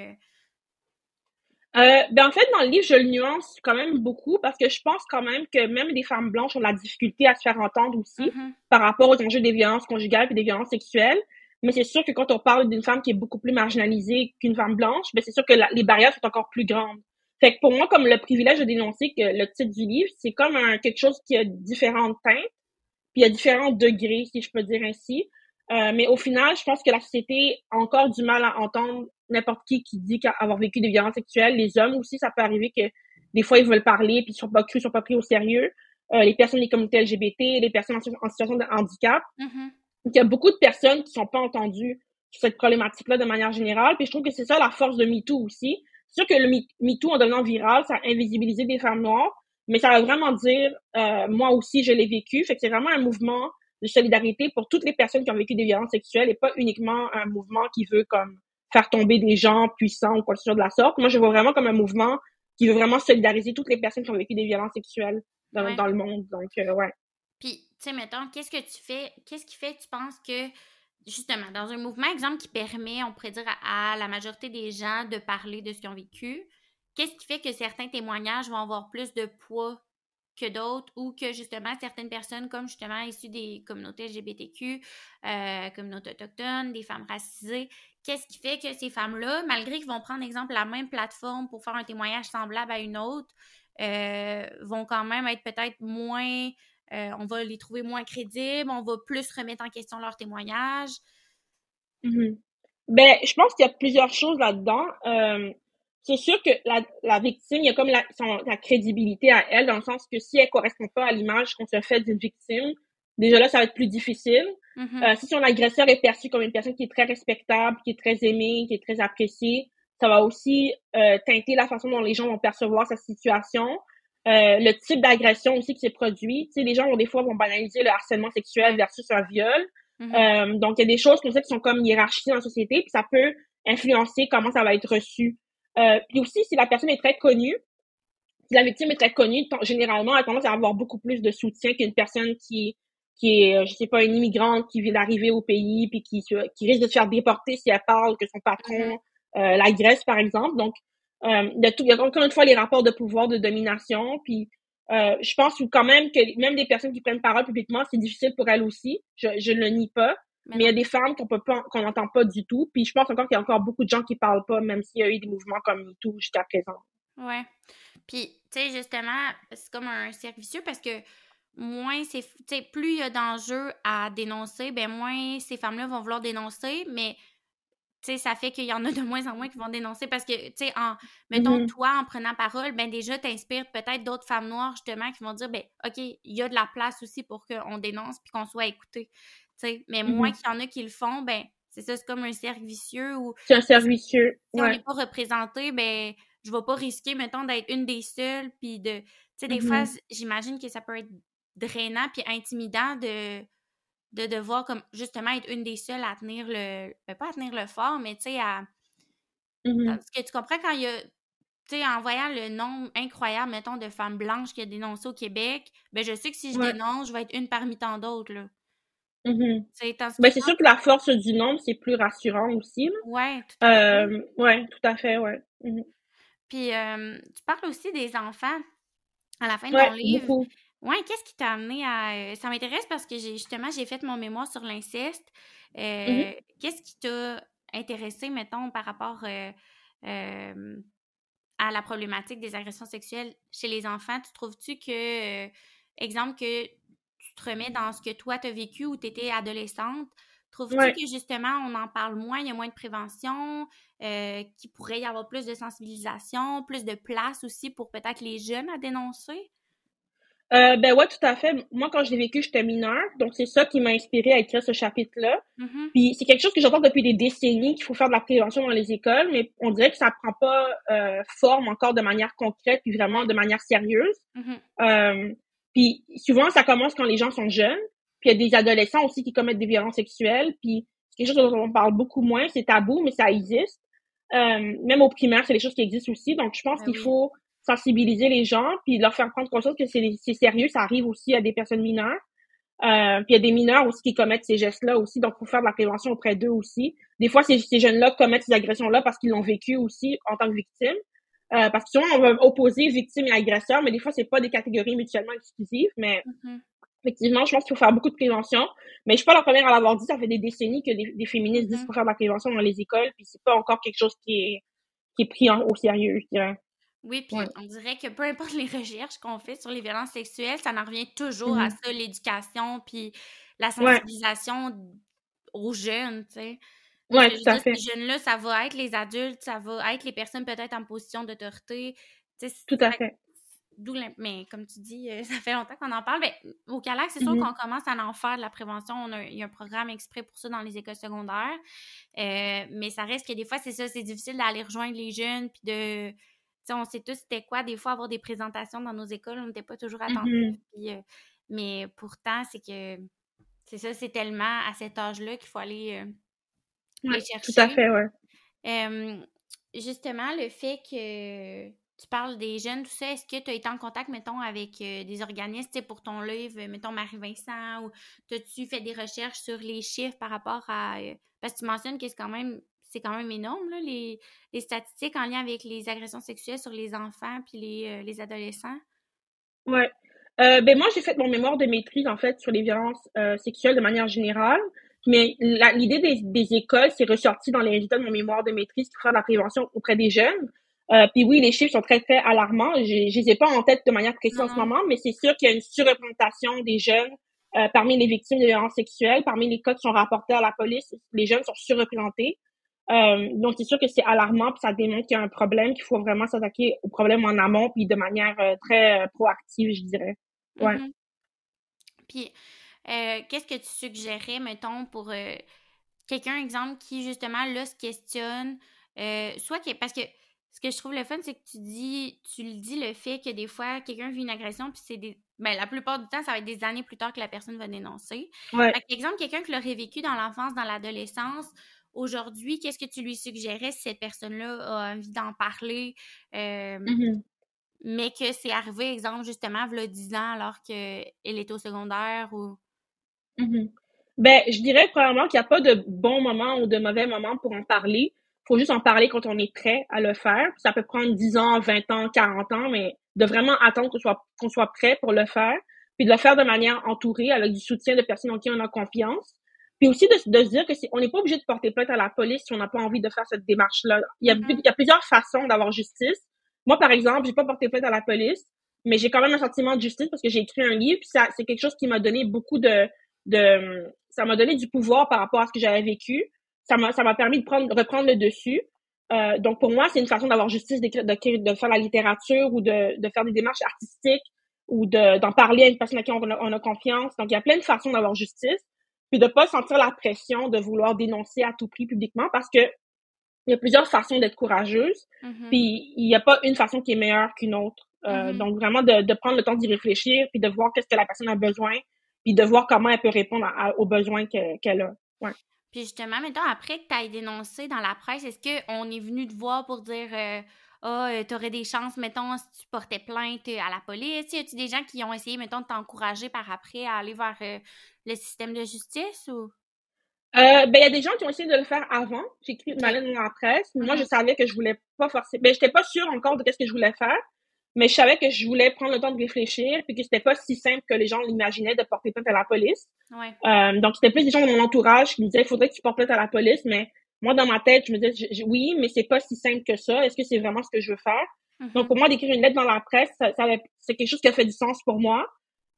euh, ben en fait, dans le livre, je le nuance quand même beaucoup parce que je pense quand même que même des femmes blanches ont de la difficulté à se faire entendre aussi mhm, par rapport aux enjeux des violences conjugales et des violences sexuelles. Mais c'est sûr que quand on parle d'une femme qui est beaucoup plus marginalisée qu'une femme blanche, ben c'est sûr que les barrières sont encore plus grandes. Fait que pour moi, comme le privilège de dénoncer que le titre du livre, c'est comme un, quelque chose qui a différentes teintes, puis il y a différents degrés, si je peux dire ainsi. Euh, mais au final, je pense que la société a encore du mal à entendre n'importe qui qui dit avoir vécu des violences sexuelles. Les hommes aussi, ça peut arriver que des fois, ils veulent parler, puis ils sont pas crus, ils sont pas pris au sérieux. Euh, les personnes des communautés LGBT, les personnes en, situ- en situation de handicap. mhm. Donc, il y a beaucoup de personnes qui sont pas entendues sur cette problématique-là de manière générale. Puis je trouve que c'est ça la force de MeToo aussi. C'est sûr que le Me- MeToo, en devenant viral, ça a invisibilisé des femmes noires, mais ça veut vraiment dire, euh, moi aussi, je l'ai vécu. Fait que c'est vraiment un mouvement de solidarité pour toutes les personnes qui ont vécu des violences sexuelles et pas uniquement un mouvement qui veut comme faire tomber des gens puissants ou quoi que ce soit de la sorte. Moi, je vois vraiment comme un mouvement qui veut vraiment solidariser toutes les personnes qui ont vécu des violences sexuelles dans, Ouais. dans le monde. Donc, euh, ouais. Sais, mettons, qu'est-ce que tu fais, qu'est-ce qui fait, tu penses que, justement, dans un mouvement, exemple, qui permet, on pourrait dire, à, à la majorité des gens de parler de ce qu'ils ont vécu, qu'est-ce qui fait que certains témoignages vont avoir plus de poids que d'autres ou que, justement, certaines personnes, comme justement issues des communautés LGBTQ, euh, communautés autochtones, des femmes racisées, qu'est-ce qui fait que ces femmes-là, malgré qu'ils vont prendre, exemple, la même plateforme pour faire un témoignage semblable à une autre, euh, vont quand même être peut-être moins euh, on va les trouver moins crédibles, on va plus remettre en question leur témoignage. Mhm. Ben, je pense qu'il y a plusieurs choses là-dedans. Euh, c'est sûr que la, la victime, il y a comme la, son, la crédibilité à elle, dans le sens que si elle correspond pas à l'image qu'on se fait d'une victime, déjà là, ça va être plus difficile. Mhm. Euh, si son agresseur est perçu comme une personne qui est très respectable, qui est très aimée, qui est très appréciée, ça va aussi euh, teinter la façon dont les gens vont percevoir sa situation. Euh, le type d'agression aussi qui s'est produit. Tu sais, les gens vont des fois vont banaliser le harcèlement sexuel versus un viol. Mhm. Euh, donc, il y a des choses comme ça qui sont comme hiérarchisées dans la société, puis ça peut influencer comment ça va être reçu. Euh, puis aussi, si la personne est très connue, si la victime est très connue, généralement, elle a tendance à avoir beaucoup plus de soutien qu'une personne qui qui est, je sais pas, une immigrante qui vient d'arriver au pays puis qui, qui risque de se faire déporter si elle parle que son patron euh, la Grèce, par exemple. Donc, euh, il, y a tout, il y a encore une fois les rapports de pouvoir, de domination. Puis, euh, je pense quand même que même des personnes qui prennent parole publiquement, c'est difficile pour elles aussi. Je, je ne le nie pas. Mais il y a des femmes qu'on peut pas, qu'on n'entend pas du tout. Puis je pense encore qu'il y a encore beaucoup de gens qui parlent pas, même s'il y a eu des mouvements comme MeToo jusqu'à présent. Ouais. Puis, tu sais, justement, c'est comme un cercle vicieux parce que moins c'est. Tu sais, plus il y a d'enjeux à dénoncer, ben moins ces femmes-là vont vouloir dénoncer, mais. Sais, ça fait qu'il y en a de moins en moins qui vont dénoncer parce que, tu sais, en, mettons, Mm-hmm. toi, en prenant parole, ben déjà, t'inspires peut-être d'autres femmes noires, justement, qui vont dire, ben, OK, il y a de la place aussi pour qu'on dénonce puis qu'on soit écouté. Tu sais, mais moins Mhm. qu'il y en a qui le font, ben, c'est ça, c'est comme un cercle vicieux où C'est un servicieux. si on n'est pas représenté, ben, je vais pas risquer, mettons, d'être une des seules, puis de... Tu sais, des Mhm. fois, j'imagine que ça peut être drainant puis intimidant de, de devoir, comme, justement, être une des seules à tenir le... ben, pas à tenir le fort, mais, tu sais, à... Mhm. Parce que tu comprends quand il y a... Tu sais, en voyant le nombre incroyable, mettons, de femmes blanches qui a dénoncé au Québec, ben, je sais que si je Ouais. dénonce, je vais être une parmi tant d'autres, là. Ben, que c'est sûr que la force du nombre, c'est plus rassurant aussi. là. Ouais, tout à fait. Euh, ouais, tout à fait, ouais. Mhm. Puis, euh, tu parles aussi des enfants à la fin de Ouais, ton livre. beaucoup. Ouais, qu'est-ce qui t'a amené à. euh, Ça m'intéresse parce que j'ai justement, j'ai fait mon mémoire sur l'inceste. Euh, Mhm. Qu'est-ce qui t'a intéressé, mettons, par rapport euh, euh, à la problématique des agressions sexuelles chez les enfants? Tu trouves-tu que, euh, exemple, que tu te remets dans ce que toi t'as vécu ou t'étais adolescente? Trouves-tu Ouais. que justement on en parle moins, il y a moins de prévention, euh, qu'il pourrait y avoir plus de sensibilisation, plus de place aussi pour peut-être les jeunes à dénoncer? Euh, ben ouais, tout à fait. Moi, quand je l'ai vécu, j'étais mineure, donc c'est ça qui m'a inspiré à écrire ce chapitre-là. Mhm. Puis c'est quelque chose que j'entends depuis des décennies qu'il faut faire de la prévention dans les écoles, mais on dirait que ça prend pas euh, forme encore de manière concrète puis vraiment de manière sérieuse. Mhm. Euh, puis souvent, ça commence quand les gens sont jeunes. Puis il y a des adolescents aussi qui commettent des violences sexuelles. Puis c'est quelque chose dont on parle beaucoup moins, c'est tabou, mais ça existe. Euh, même au primaire, c'est des choses qui existent aussi. Donc je pense Ben qu'il oui. faut sensibiliser les gens puis leur faire prendre conscience que c'est c'est sérieux, ça arrive aussi à des personnes mineures. Euh, puis il y a des mineurs aussi qui commettent ces gestes-là aussi, donc il faut faire de la prévention auprès d'eux aussi. Des fois, ces, ces jeunes-là commettent ces agressions-là parce qu'ils l'ont vécu aussi en tant que victime. Euh, parce que souvent, on va opposer victime et agresseur, mais des fois, c'est pas des catégories mutuellement exclusives. Mais Mhm. effectivement, je pense qu'il faut faire beaucoup de prévention. Mais je suis pas la première à l'avoir dit. Ça fait des décennies que des, des féministes disent Mhm. qu'il faut faire de la prévention dans les écoles, puis c'est pas encore quelque chose qui est qui est pris en- au sérieux, je dirais. Oui, puis Ouais. on dirait que peu importe les recherches qu'on fait sur les violences sexuelles, ça en revient toujours à Mhm. ça, l'éducation, puis la Ouais. sensibilisation aux jeunes, tu sais. Je veux tout à fait. Ces jeunes-là, ça va être les adultes, ça va être les personnes peut-être en position d'autorité. tu sais, Tout à fait- fait. D'où mais comme tu dis, euh, ça fait longtemps qu'on en parle. Ben, au Calac, c'est sûr Mhm. qu'on commence à en faire de la prévention. On a, il y a un programme exprès pour ça dans les écoles secondaires. Euh, mais ça reste que des fois, c'est ça, c'est difficile d'aller rejoindre les jeunes. Puis de. On sait tous c'était quoi, des fois, avoir des présentations dans nos écoles. On n'était pas toujours attentifs. Mhm. puis, euh, mais pourtant, c'est que. C'est ça, c'est tellement à cet âge-là qu'il faut aller euh, Ouais, les chercher. tout à fait, ouais. Euh, justement, le fait que tu parles des jeunes, tout ça, est-ce que tu as été en contact, mettons, avec euh, des organismes, tu sais, pour ton livre, mettons Marie-Vincent, ou as-tu fait des recherches sur les chiffres par rapport à... euh, parce que tu mentionnes que c'est quand même c'est quand même énorme, là, les, les statistiques en lien avec les agressions sexuelles sur les enfants puis les, euh, les adolescents? Ouais. Euh, ben moi, j'ai fait mon mémoire de maîtrise, en fait, sur les violences euh, sexuelles de manière générale. Mais l'idée des, des écoles, c'est ressorti dans les résultats de mon mémoire de maîtrise faire de la prévention auprès des jeunes. Euh, puis oui, les chiffres sont très, très alarmants. Je je les ai pas en tête de manière précise en ce moment, mais c'est sûr qu'il y a une surreprésentation des jeunes euh, parmi les victimes de violences sexuelles. Parmi les cas qui sont rapportés à la police, les jeunes sont surreprésentés. Euh, donc, c'est sûr que c'est alarmant, puis ça démontre qu'il y a un problème, qu'il faut vraiment s'attaquer au problème en amont, puis de manière euh, très euh, proactive, je dirais. Ouais. Mhm. Puis, euh, qu'est-ce que tu suggérais, mettons, pour quelqu'un, exemple, qui, justement, là, se questionne, soit que, parce que ce que je trouve le fun, c'est que tu dis, tu le dis, le fait que des fois, quelqu'un vit une agression, puis c'est des, ben, la plupart du temps, ça va être des années plus tard que la personne va dénoncer. Ouais. Que, exemple, quelqu'un qui l'aurait vécu dans l'enfance, dans l'adolescence, aujourd'hui, qu'est-ce que tu lui suggérais si cette personne-là a envie d'en parler, euh, Mhm. mais que c'est arrivé, exemple, justement, il y a 10 ans alors qu'elle est au secondaire ou... Mhm. Ben, je dirais probablement qu'il n'y a pas de bon moment ou de mauvais moment pour en parler. faut juste en parler quand on est prêt à le faire. Ça peut prendre 10 ans, 20 ans, 40 ans, mais de vraiment attendre qu'on soit, qu'on soit prêt pour le faire, puis de le faire de manière entourée, avec du soutien de personnes en qui on a confiance. Puis aussi de, de se dire que c'est, on n'est pas obligé de porter plainte à la police si on n'a pas envie de faire cette démarche-là. Il y a, Mhm. il y a plusieurs façons d'avoir justice. Moi, par exemple, j'ai pas porté plainte à la police, mais j'ai quand même un sentiment de justice parce que j'ai écrit un livre, puis ça, c'est quelque chose qui m'a donné beaucoup de, de, ça m'a donné du pouvoir par rapport à ce que j'avais vécu. Ça m'a, ça m'a permis de prendre, reprendre le dessus. Euh, donc pour moi, c'est une façon d'avoir justice, d'écrire- de faire la littérature ou de, de faire des démarches artistiques ou de, d'en parler à une personne à qui on a, on a confiance. Donc il y a plein de façons d'avoir justice, puis de pas sentir la pression de vouloir dénoncer à tout prix publiquement parce que il y a plusieurs façons d'être courageuse. Mhm. Puis il n'y a pas une façon qui est meilleure qu'une autre. Euh, Mhm. Donc vraiment de, de prendre le temps d'y réfléchir, puis de voir qu'est-ce que la personne a besoin, puis de voir comment elle peut répondre à- à- aux besoins que- qu'elle a. Puis justement, mettons, après que tu aies dénoncé dans la presse, est-ce qu'on est venu te voir pour dire euh, Ah, euh, t'aurais des chances, mettons, si tu portais plainte euh, à la police? Y a-tu des gens qui ont essayé, mettons, de t'encourager par après à aller vers euh, le système de justice ou? Euh, ben, il y a des gens qui ont essayé de le faire avant. J'ai écrit une lettre dans la presse. mais Moi, je savais que je voulais pas forcer. Ben, j'étais pas sûre encore de qu'est-ce que je voulais faire, mais je savais que je voulais prendre le temps de réfléchir, puis que c'était pas si simple que les gens l'imaginaient de porter plainte à la police. Ouais. Euh, donc, c'était plus des gens de mon entourage qui me disaient, il faudrait que tu portes plainte à la police, mais moi, dans ma tête, je me disais, je- oui, mais c'est pas si simple que ça. Est-ce que c'est vraiment ce que je veux faire? Mhm. Donc, pour moi, d'écrire une lettre dans la presse, ça, ça c'est quelque chose qui a fait du sens pour moi.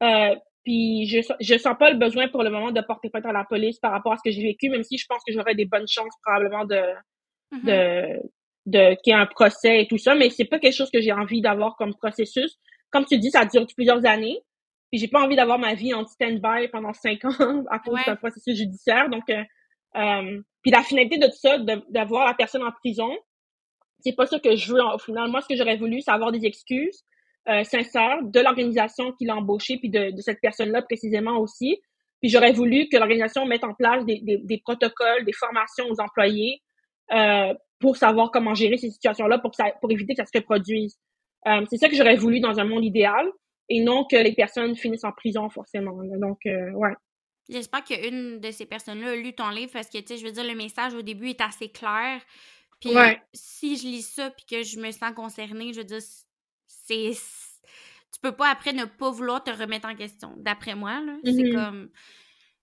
Euh, puis, je, je sens pas le besoin pour le moment de porter plainte à la police par rapport à ce que j'ai vécu, même si je pense que j'aurais des bonnes chances probablement de, Mhm. de, de qu'il y ait un procès et tout ça, mais c'est pas quelque chose que j'ai envie d'avoir comme processus. Comme tu dis, ça dure plusieurs années. Puis j'ai pas envie d'avoir ma vie en stand-by pendant cinq ans à cause Ouais. d'un processus judiciaire. Donc, euh, puis la finalité de tout ça, de- d'avoir la personne en prison, c'est pas ça que je veux. Au final, moi, ce que j'aurais voulu, c'est avoir des excuses euh, sincères de l'organisation qui l'a embauché, puis de, de cette personne-là précisément aussi. Puis j'aurais voulu que l'organisation mette en place des, des, des protocoles, des formations aux employés euh, pour savoir comment gérer ces situations-là pour, pour éviter que ça se reproduise. Euh, c'est ça que j'aurais voulu dans un monde idéal et non que les personnes finissent en prison forcément. Donc, euh, ouais. J'espère qu'une de ces personnes-là a lu ton livre parce que, tu sais, je veux dire, le message au début est assez clair. Puis Ouais. si je lis ça puis que je me sens concernée, je veux dire, c'est. Tu peux pas après ne pas vouloir te remettre en question, d'après moi, là. C'est Mhm. comme.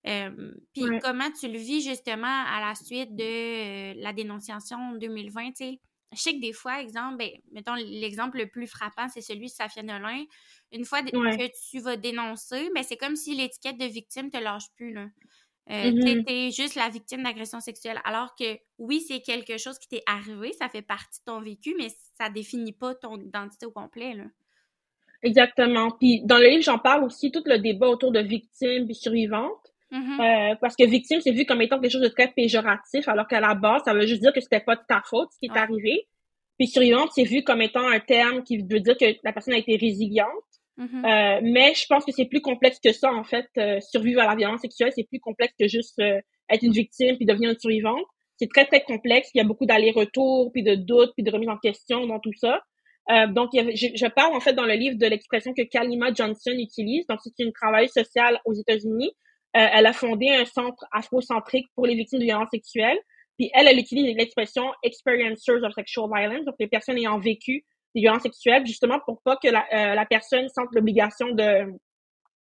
euh, puis Ouais. comment tu le vis justement à la suite de euh, la dénonciation en 2020, tu sais? Je sais que des fois, exemple, ben, mettons l'exemple le plus frappant, c'est celui de Safia Nolin. Une fois Ouais. que tu vas dénoncer, ben, c'est comme si l'étiquette de victime te lâche plus, là. Euh, Mhm. t'es juste la victime d'agression sexuelle. Alors que oui, c'est quelque chose qui t'est arrivé, ça fait partie de ton vécu, mais ça définit pas ton identité au complet. Là. Exactement. Puis dans le livre, j'en parle aussi tout le débat autour de victimes puis survivantes. Mhm. Euh, parce que victime, c'est vu comme étant quelque chose de très péjoratif, alors qu'à la base, ça veut juste dire que c'était pas de ta faute ce qui est Ouais. arrivé. Puis survivante, c'est vu comme étant un terme qui veut dire que la personne a été résiliente. Mhm. Euh, mais je pense que c'est plus complexe que ça, en fait. Euh, survivre à la violence sexuelle, c'est plus complexe que juste être une victime puis devenir une survivante. C'est très, très complexe. Il y a beaucoup d'allers-retours, puis de doutes, puis de remise en question dans tout ça. Donc, il y avait- je, je parle, en fait, dans le livre de l'expression que Kalima Johnson utilise. Donc, c'est une travailleuse sociale aux États-Unis. Euh, elle a fondé un centre afrocentrique pour les victimes de violences sexuelles. Puis elle, elle utilise l'expression experiencers of sexual violence, donc les personnes ayant vécu des violences sexuelles, justement pour pas que la, euh, la personne sente l'obligation de,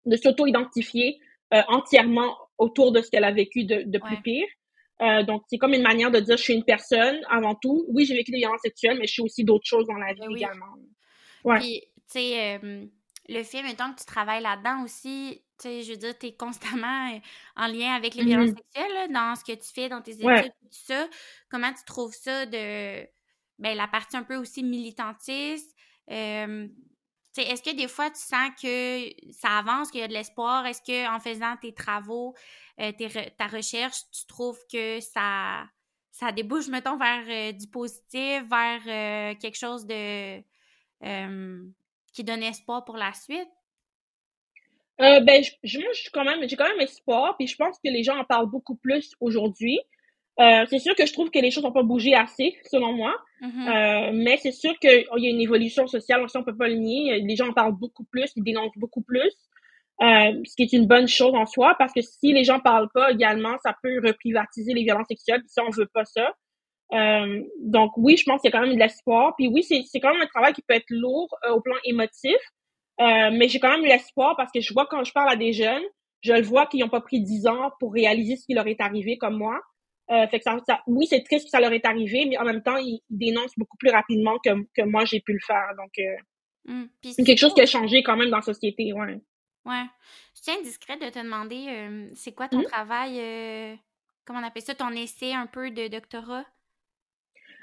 de s'auto-identifier euh, entièrement autour de ce qu'elle a vécu de, de plus Ouais. pire. Euh, donc, c'est comme une manière de dire, je suis une personne avant tout. Oui, j'ai vécu des violences sexuelles, mais je suis aussi d'autres choses dans la vie Ben oui. également. Ouais. Puis, tu sais, le fait, mettons que tu travailles là-dedans aussi, tu sais, je veux dire, tu es constamment euh, en lien avec les violences Mhm. sexuelles, là, dans ce que tu fais, dans tes études, Ouais. tout ça. Comment tu trouves ça de, ben, la partie un peu aussi militantiste? Euh, tu sais, est-ce que des fois, tu sens que ça avance, qu'il y a de l'espoir? Est-ce que en faisant tes travaux, euh, tes re- ta recherche, tu trouves que ça, ça débouche, mettons, vers euh, du positif, vers quelque chose de qui donne espoir pour la suite? Euh, ben, je, je- moi, je suis quand même, j'ai quand même espoir, puis je pense que les gens en parlent beaucoup plus aujourd'hui. Euh, c'est sûr que je trouve que les choses n'ont pas bougé assez, selon moi. Mhm. Euh, mais c'est sûr qu'il y a une évolution sociale, on ne peut pas le nier. Les gens en parlent beaucoup plus, ils dénoncent beaucoup plus. Euh, ce qui est une bonne chose en soi, parce que si les gens parlent pas également, ça peut reprivatiser les violences sexuelles, puis ça, on veut pas ça. Euh, donc oui, je pense qu'il y a quand même de l'espoir. Puis oui, c'est, c'est quand même un travail qui peut être lourd euh, au plan émotif, euh, mais j'ai quand même l'espoir parce que je vois quand je parle à des jeunes, je le vois qu'ils n'ont pas pris dix ans pour réaliser ce qui leur est arrivé comme moi. Euh, fait que ça, ça, oui, c'est triste que ça leur est arrivé, mais en même temps, ils, ils dénoncent beaucoup plus rapidement que, que moi j'ai pu le faire. Donc, euh, Mm. Puis c'est quelque chose qui a changé quand même dans la société, ouais. Ouais. Je tiens indiscret de te demander, euh, c'est quoi ton Mhm. travail, euh, comment on appelle ça, ton essai un peu de doctorat?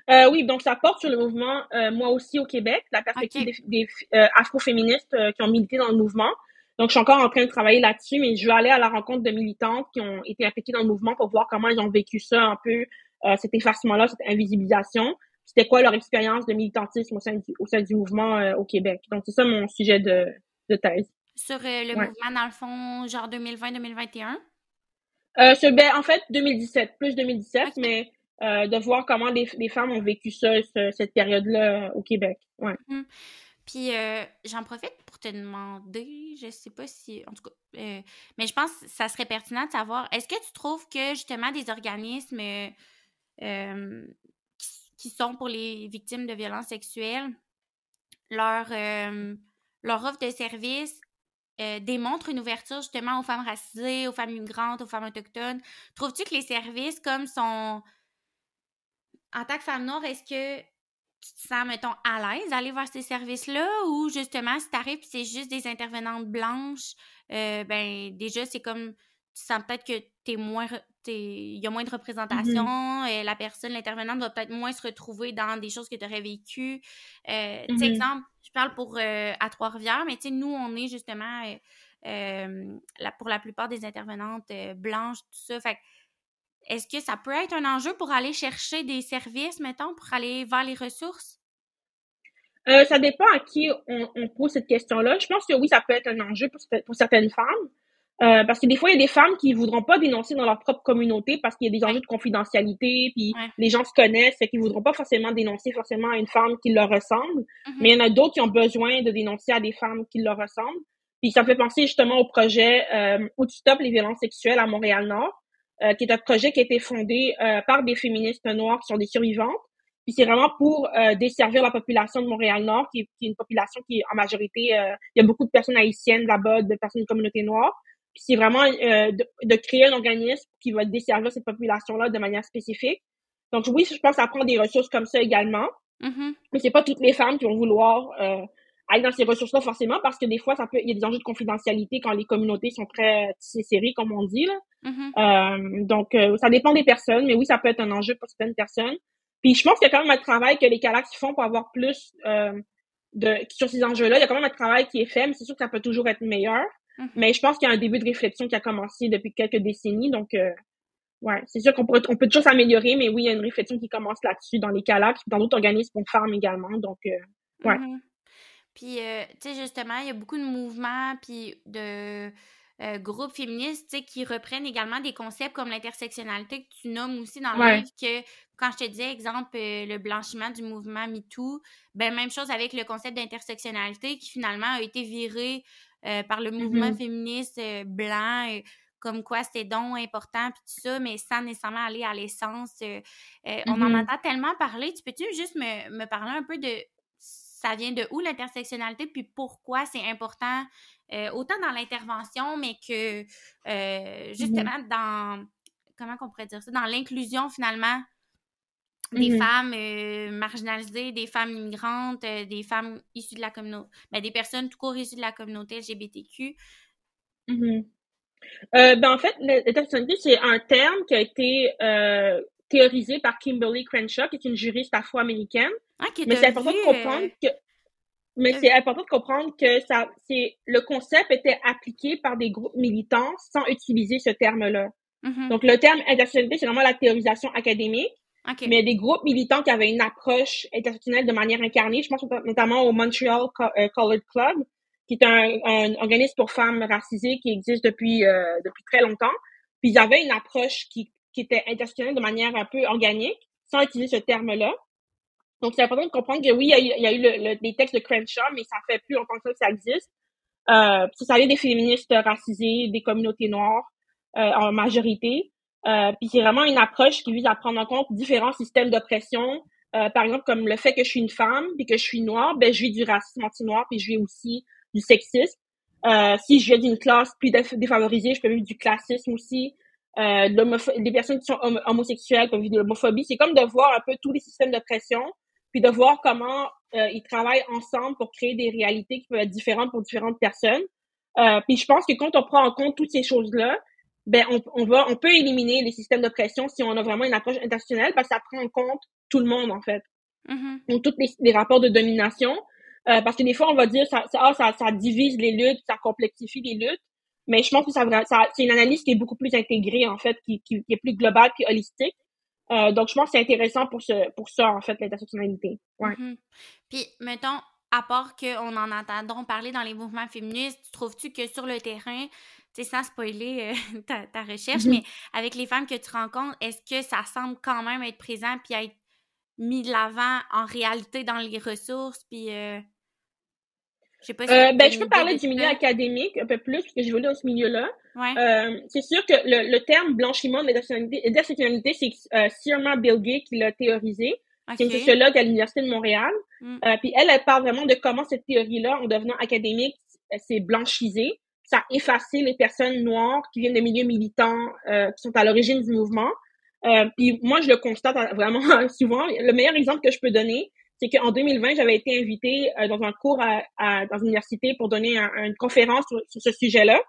Euh, oui, donc ça porte sur le mouvement euh, Moi aussi au Québec, la perspective des, des euh, afroféministes euh, qui ont milité dans le mouvement. Donc, je suis encore en train de travailler là-dessus, mais je vais aller à la rencontre de militantes qui ont été impliquées dans le mouvement pour voir comment ils ont vécu ça un peu, euh, cet effacement-là, cette invisibilisation. C'était quoi leur expérience de militantisme au sein du, au sein du mouvement euh, au Québec? Donc, c'est ça mon sujet de, de thèse. Sur euh, le Ouais. mouvement, dans le fond, genre 2020-2021? Euh, ce, ben, en fait, 2017, plus 2017, Ok. mais euh, de voir comment les, les femmes ont vécu ça, ce- cette période-là euh, au Québec. Ouais. Puis euh, j'en profite pour te demander, je sais pas si, en tout cas, euh, mais je pense que ça serait pertinent de savoir, est-ce que tu trouves que justement des organismes qui, sont pour les victimes de violences sexuelles, leur, leur offre de services euh, démontre une ouverture justement aux femmes racisées, aux femmes migrantes, aux femmes autochtones? Trouves-tu que les services comme sont... En tant que femme noire, est-ce que tu te sens, mettons, à l'aise d'aller voir ces services-là? Ou justement, si t'arrives et c'est juste des intervenantes blanches, euh, ben déjà, c'est comme, tu sens peut-être que t'es moins, il y a moins de représentation, euh, la personne, l'intervenante va peut-être moins se retrouver dans des choses que tu aurais vécues. Euh, Mhm. exemple, je parle pour euh, à Trois-Rivières, mais tu sais, nous, on est justement, la- pour la plupart des intervenantes blanches, tout ça, fait que est-ce que ça peut être un enjeu pour aller chercher des services, mettons, pour aller vers les ressources? Euh, ça dépend à qui on, on pose cette question-là. Je pense que oui, ça peut être un enjeu pour, pour certaines femmes. Euh, parce que des fois, il y a des femmes qui voudront pas dénoncer dans leur propre communauté parce qu'il y a des enjeux de confidentialité, puis Ouais. les gens se connaissent, et qu'ils voudront pas forcément dénoncer forcément à une femme qui leur ressemble. Mhm. Mais il y en a d'autres qui ont besoin de dénoncer à des femmes qui leur ressemblent. Puis ça me fait penser justement au projet euh, Où tu stoppes les violences sexuelles à Montréal-Nord, euh, qui est un projet qui a été fondé euh, par des féministes noires qui sont des survivantes. Puis c'est vraiment pour euh, desservir la population de Montréal-Nord, qui, qui est une population qui est en majorité, euh, il y a beaucoup de personnes haïtiennes là-bas, de personnes de communauté noire. Puis c'est vraiment euh, de, de créer un organisme qui va desservir cette population-là de manière spécifique. Donc oui, je pense que ça prend des ressources comme ça également. Mhm. Mais c'est pas toutes les femmes qui vont vouloir euh, aller dans ces ressources-là forcément parce que des fois, ça peut, il y a des enjeux de confidentialité quand les communautés sont très tissées serrées, comme on dit là. Mhm. Euh, donc, euh, ça dépend des personnes, mais oui, ça peut être un enjeu pour certaines personnes. Puis je pense qu'il y a quand même un travail que les Calax font pour avoir plus euh, de sur ces enjeux-là. Il y a quand même un travail qui est fait, mais c'est sûr que ça peut toujours être meilleur. Mhm. Mais je pense qu'il y a un début de réflexion qui a commencé depuis quelques décennies. Donc, euh, ouais, c'est sûr qu'on pourrait, on peut toujours s'améliorer, mais oui, il y a une réflexion qui commence là-dessus dans les Calax, dans d'autres organismes pour femmes également. Donc, euh, Ouais. Mhm. Puis, euh, tu sais, justement, il y a beaucoup de mouvements puis de euh, groupes féministes, tu sais, qui reprennent également des concepts comme l'intersectionnalité que tu nommes aussi dans le Ouais. livre, que quand je te disais, exemple, euh, le blanchiment du mouvement MeToo, ben même chose avec le concept d'intersectionnalité qui finalement a été viré euh, par le mouvement Mhm. féministe blanc, comme quoi c'était donc important, puis tout ça, mais sans nécessairement aller à l'essence. euh, On en Mhm. entend tellement parler. Tu peux-tu juste me, me parler un peu de ça vient de où l'intersectionnalité, puis pourquoi c'est important, euh, autant dans l'intervention, mais que euh, justement dans, comment qu'on pourrait dire ça, dans l'inclusion finalement des Mhm. femmes euh, marginalisées, des femmes immigrantes, des femmes issues de la communauté, ben, des personnes tout court issues de la communauté LGBTQ. Mhm. Euh, ben en fait, l'intersectionnalité, c'est un terme qui a été théorisé par Kimberly Crenshaw, qui est une juriste afro-américaine. Ah, Mais c'est important vu, de comprendre euh, que mais euh, c'est important de comprendre que ça c'est le concept était appliqué par des groupes militants sans utiliser ce terme-là. mhm, Donc le terme intersectionnalité, c'est vraiment la théorisation académique, mais des groupes militants qui avaient une approche intersectionnelle de manière incarnée. Je pense notamment au Montreal Co- euh, Colored Club, qui est un, un organisme pour femmes racisées qui existe depuis euh, depuis très longtemps. Puis ils avaient une approche qui qui était intersectionnel de manière un peu organique, sans utiliser ce terme-là. Donc, c'est important de comprendre que oui, il y a eu, il y a eu le, les textes de Crenshaw, mais ça fait plus longtemps que ça que ça existe. Euh, ça vient des féministes racisés, des communautés noires euh, en majorité. Euh, puis c'est vraiment une approche qui vise à prendre en compte différents systèmes d'oppression. Euh, par exemple, comme le fait que je suis une femme puis que je suis noire, ben je vis du racisme anti-noir puis je vis aussi du sexisme. Euh, si je viens d'une classe plus défavorisée, je peux vivre du classisme aussi. Euh, des personnes qui sont homosexuelles peuvent vivre de l'homophobie. C'est comme de voir un peu tous les systèmes d'oppression, puis de voir comment euh, ils travaillent ensemble pour créer des réalités qui peuvent être différentes pour différentes personnes. Euh, puis je pense que quand on prend en compte toutes ces choses-là, ben on, on, va, on peut éliminer les systèmes d'oppression si on a vraiment une approche intersectionnelle parce que ça prend en compte tout le monde en fait. Mm-hmm. Donc tous les, les, rapports de domination, euh, parce que des fois on va dire ça, ça, ah, ça, ça divise les luttes, ça complexifie les luttes, mais je pense que ça, ça c'est une analyse qui est beaucoup plus intégrée en fait, qui, qui, qui est plus globale puis holistique. Euh, donc, je pense que c'est intéressant pour, ce, pour ça, en fait, l'intersectionnalité. Ouais. Mm-hmm. Puis, mettons, à part qu'on en entendra parler dans les mouvements féministes, trouves-tu que sur le terrain, tu sais, sans spoiler euh, ta, ta, recherche, mm-hmm. mais avec les femmes que tu rencontres, est-ce que ça semble quand même être présent puis être mis de l'avant en réalité dans les ressources, puis... Euh, je sais pas si euh, ben, je peux parler du milieu académique un peu plus, parce que j'ai voulu dans ce milieu-là. Ouais. Euh, c'est sûr que le, le terme blanchiment de l'intersectionnalité, c'est euh, Sirma Bilge qui l'a théorisé. C'est une sociologue à l'Université de Montréal. Mm. Euh, puis elle, elle parle vraiment de comment cette théorie-là, en devenant académique, s'est blanchisée. Ça a effacé les personnes noires qui viennent de milieux militants, euh, qui sont à l'origine du mouvement. Euh, puis moi, je le constate vraiment souvent. Le meilleur exemple que je peux donner, c'est qu'en 2020, j'avais été invitée euh, dans un cours à, à, dans une université pour donner une conférence sur, sur ce sujet-là.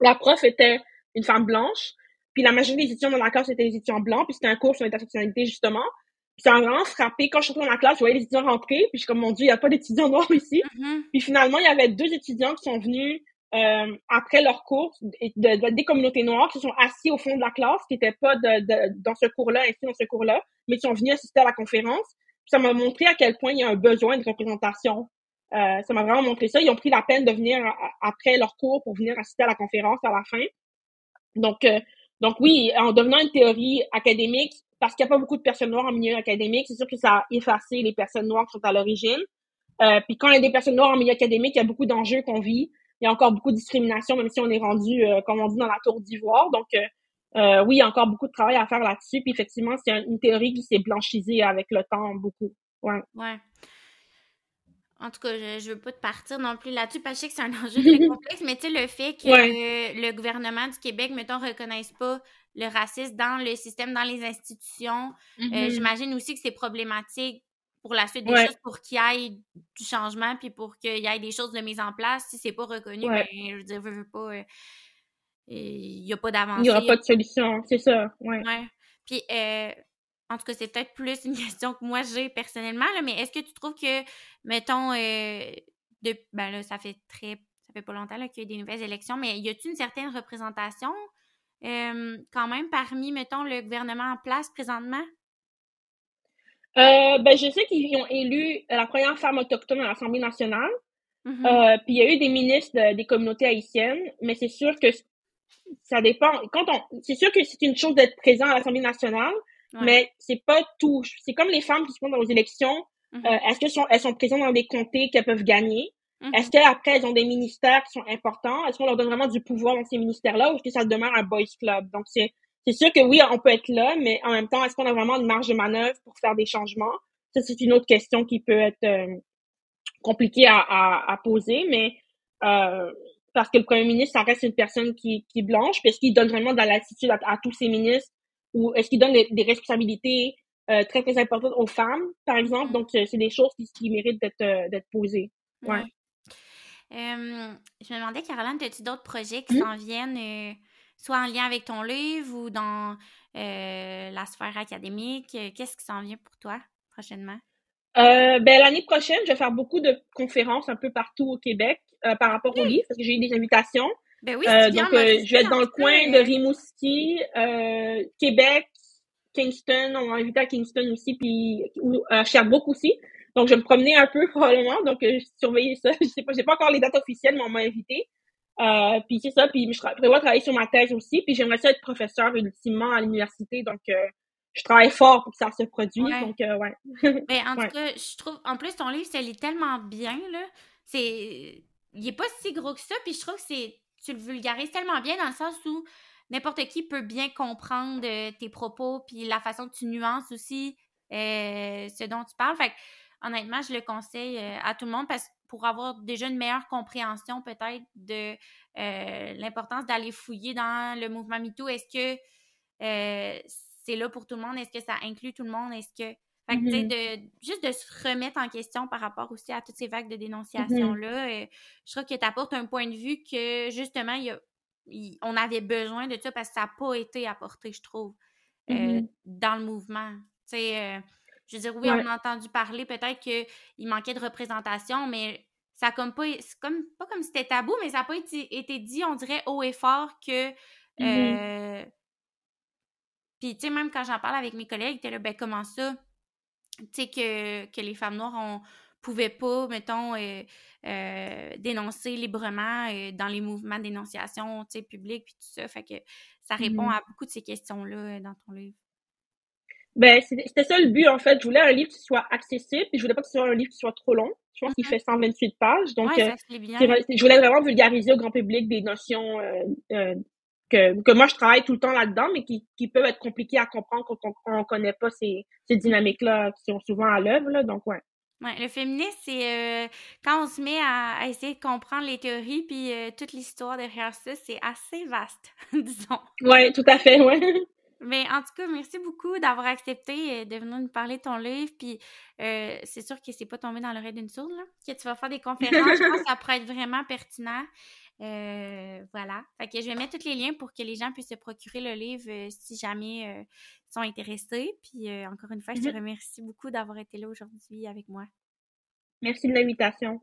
La prof était une femme blanche, puis la majorité des étudiants dans la classe étaient des étudiants blancs, puis c'était un cours sur l'intersectionnalité, justement. Puis ça m'a vraiment frappé. Quand je suis rentrée dans la classe, je voyais les étudiants rentrer, puis je suis comme, mon Dieu, il n'y a pas d'étudiants noirs ici. Mm-hmm. Puis finalement, il y avait deux étudiants qui sont venus euh, après leur cours de, de, des communautés noires qui se sont assis au fond de la classe, qui n'étaient pas de, de, dans ce cours-là, ainsi dans ce cours-là, mais qui sont venus assister à la conférence ça m'a montré à quel point il y a un besoin de représentation. Euh, ça m'a vraiment montré ça. Ils ont pris la peine de venir après leur cours pour venir assister à la conférence à la fin. Donc, euh, donc oui, en devenant une théorie académique, parce qu'il n'y a pas beaucoup de personnes noires en milieu académique, c'est sûr que ça a effacé les personnes noires qui sont à l'origine. Euh, puis quand il y a des personnes noires en milieu académique, il y a beaucoup d'enjeux qu'on vit. Il y a encore beaucoup de discrimination, même si on est rendu, comme on dit, dans la tour d'ivoire. Donc, euh, oui, il y a encore beaucoup de travail à faire là-dessus. Puis effectivement, c'est une théorie qui s'est blanchisée avec le temps beaucoup. Ouais. Ouais. En tout cas, je, je veux pas te partir non plus là-dessus parce que je sais que c'est un enjeu très complexe, mais tu sais, le fait que le gouvernement du Québec, mettons, reconnaisse pas le racisme dans le système, dans les institutions, euh, mm-hmm. j'imagine aussi que c'est problématique pour la suite des choses, pour qu'il y ait du changement, puis pour qu'il y ait des choses de mise en place. Si c'est pas reconnu, ben, je veux dire, je veux pas. Euh, il n'y a pas d'avancée. Il n'y aura pas de solution, c'est ça. Ouais. Puis, euh, en tout cas, c'est peut-être plus une question que moi j'ai personnellement, là, mais est-ce que tu trouves que, mettons, euh, de, ben là, ça fait très, ça fait pas longtemps qu'il y a des nouvelles élections, mais y a-t-il une certaine représentation euh, quand même parmi, mettons, le gouvernement en place présentement? Euh, ben, je sais qu'ils ont élu la première femme autochtone à l'Assemblée nationale. Mm-hmm. puis il y a eu des ministres des communautés haïtiennes, mais c'est sûr que ça dépend. Quand on, c'est sûr que c'est une chose d'être présent à l'Assemblée nationale, mais c'est pas tout. C'est comme les femmes qui se font dans les élections. Mm-hmm. euh, est-ce qu'elles sont, elles sont présentes dans des comtés qu'elles peuvent gagner? Mm-hmm. Est-ce qu'après, elles ont des ministères qui sont importants? Est-ce qu'on leur donne vraiment du pouvoir dans ces ministères-là ou est-ce que ça demeure un boys club? Donc, c'est, c'est sûr que oui, on peut être là, mais en même temps, est-ce qu'on a vraiment une marge de manœuvre pour faire des changements? Ça, c'est une autre question qui peut être euh, compliquée à, à, à, poser, mais euh, parce que le premier ministre, ça reste une personne qui, qui est blanche, est-ce qu'il donne vraiment de la latitude à, tous ses ministres, ou est-ce qu'il donne des, responsabilités euh, très, très importantes aux femmes, par exemple? Donc, c'est des choses qui, qui méritent d'être euh, d'être posées. Ouais. je me demandais, Caroline, as-tu d'autres projets qui mmh. s'en viennent, euh, soit en lien avec ton livre ou dans la sphère académique? Qu'est-ce qui s'en vient pour toi prochainement? Ben, l'année prochaine, je vais faire beaucoup de conférences un peu partout au Québec par rapport au livre, parce que j'ai eu des invitations. Ben oui, euh, donc, euh, je vais être dans le coin de Rimouski, euh, Québec, Kingston. On m'a invité à Kingston aussi, puis à Sherbrooke aussi. Donc, je vais me promener un peu probablement. Donc, je surveiller ça. Je sais pas, j'ai pas encore les dates officielles, mais on m'a invité. Euh, puis c'est ça, puis je prévois travailler sur ma thèse aussi, puis j'aimerais ça être professeur ultimement à l'université, donc euh, je travaille fort pour que ça se produise, donc euh, ouais. Ben, en tout cas, je trouve, en plus, ton livre, ça lit tellement bien, là, c'est, il est pas si gros que ça, puis je trouve que c'est, tu le vulgarises tellement bien dans le sens où n'importe qui peut bien comprendre tes propos, puis la façon que tu nuances aussi ce dont tu parles, fait honnêtement, je le conseille à tout le monde parce que pour avoir déjà une meilleure compréhension peut-être de euh, l'importance d'aller fouiller dans le mouvement MeToo. Est-ce que euh, c'est là pour tout le monde? Est-ce que ça inclut tout le monde? Est-ce que. Fait de, juste de se remettre en question par rapport aussi à toutes ces vagues de dénonciation-là, mm-hmm. euh, je trouve que tu apportes un point de vue que justement, on avait besoin de ça parce que ça n'a pas été apporté, je trouve, mm-hmm. dans le mouvement. Tu sais, je veux dire, oui, on a entendu parler, peut-être qu'il manquait de représentation, mais ça a comme pas. C'est comme pas comme si c'était tabou, mais ça n'a pas été, dit, on dirait, haut et fort que. Euh, puis, tu sais, même quand j'en parle avec mes collègues, t'es là, ben, comment ça? Tu sais, que, que les femmes noires, on pouvait pas, mettons, euh, euh, dénoncer librement dans les mouvements de dénonciation, tu sais, publics, puis tout ça. Fait que ça répond mm-hmm. à beaucoup de ces questions-là dans ton livre. Ben, c'était ça le but, en fait. Je voulais un livre qui soit accessible, puis je voulais pas que ce soit un livre qui soit trop long. Je pense qu'il fait 128 pages. Donc, euh, je voulais vraiment vulgariser au grand public des notions euh, euh, que, que moi, je travaille tout le temps là-dedans, mais qui, qui peuvent être compliquées à comprendre quand on, ne connaît pas ces, ces dynamiques-là qui sont souvent à l'œuvre. Donc, ouais. Ouais, le féminisme, c'est quand on se met à, essayer de comprendre les théories puis toute l'histoire derrière ça, c'est assez vaste, disons. Ouais, tout à fait, ouais. Mais en tout cas, merci beaucoup d'avoir accepté euh, de venir nous parler de ton livre. Puis euh, c'est sûr que c'est pas tombé dans l'oreille d'une sourde, là. Que tu vas faire des conférences. je pense que ça pourrait être vraiment pertinent. Euh, voilà. Fait que je vais mettre tous les liens pour que les gens puissent se procurer le livre si jamais ils sont intéressés. Puis encore une fois, je te mm-hmm. remercie beaucoup d'avoir été là aujourd'hui avec moi. Merci de l'invitation.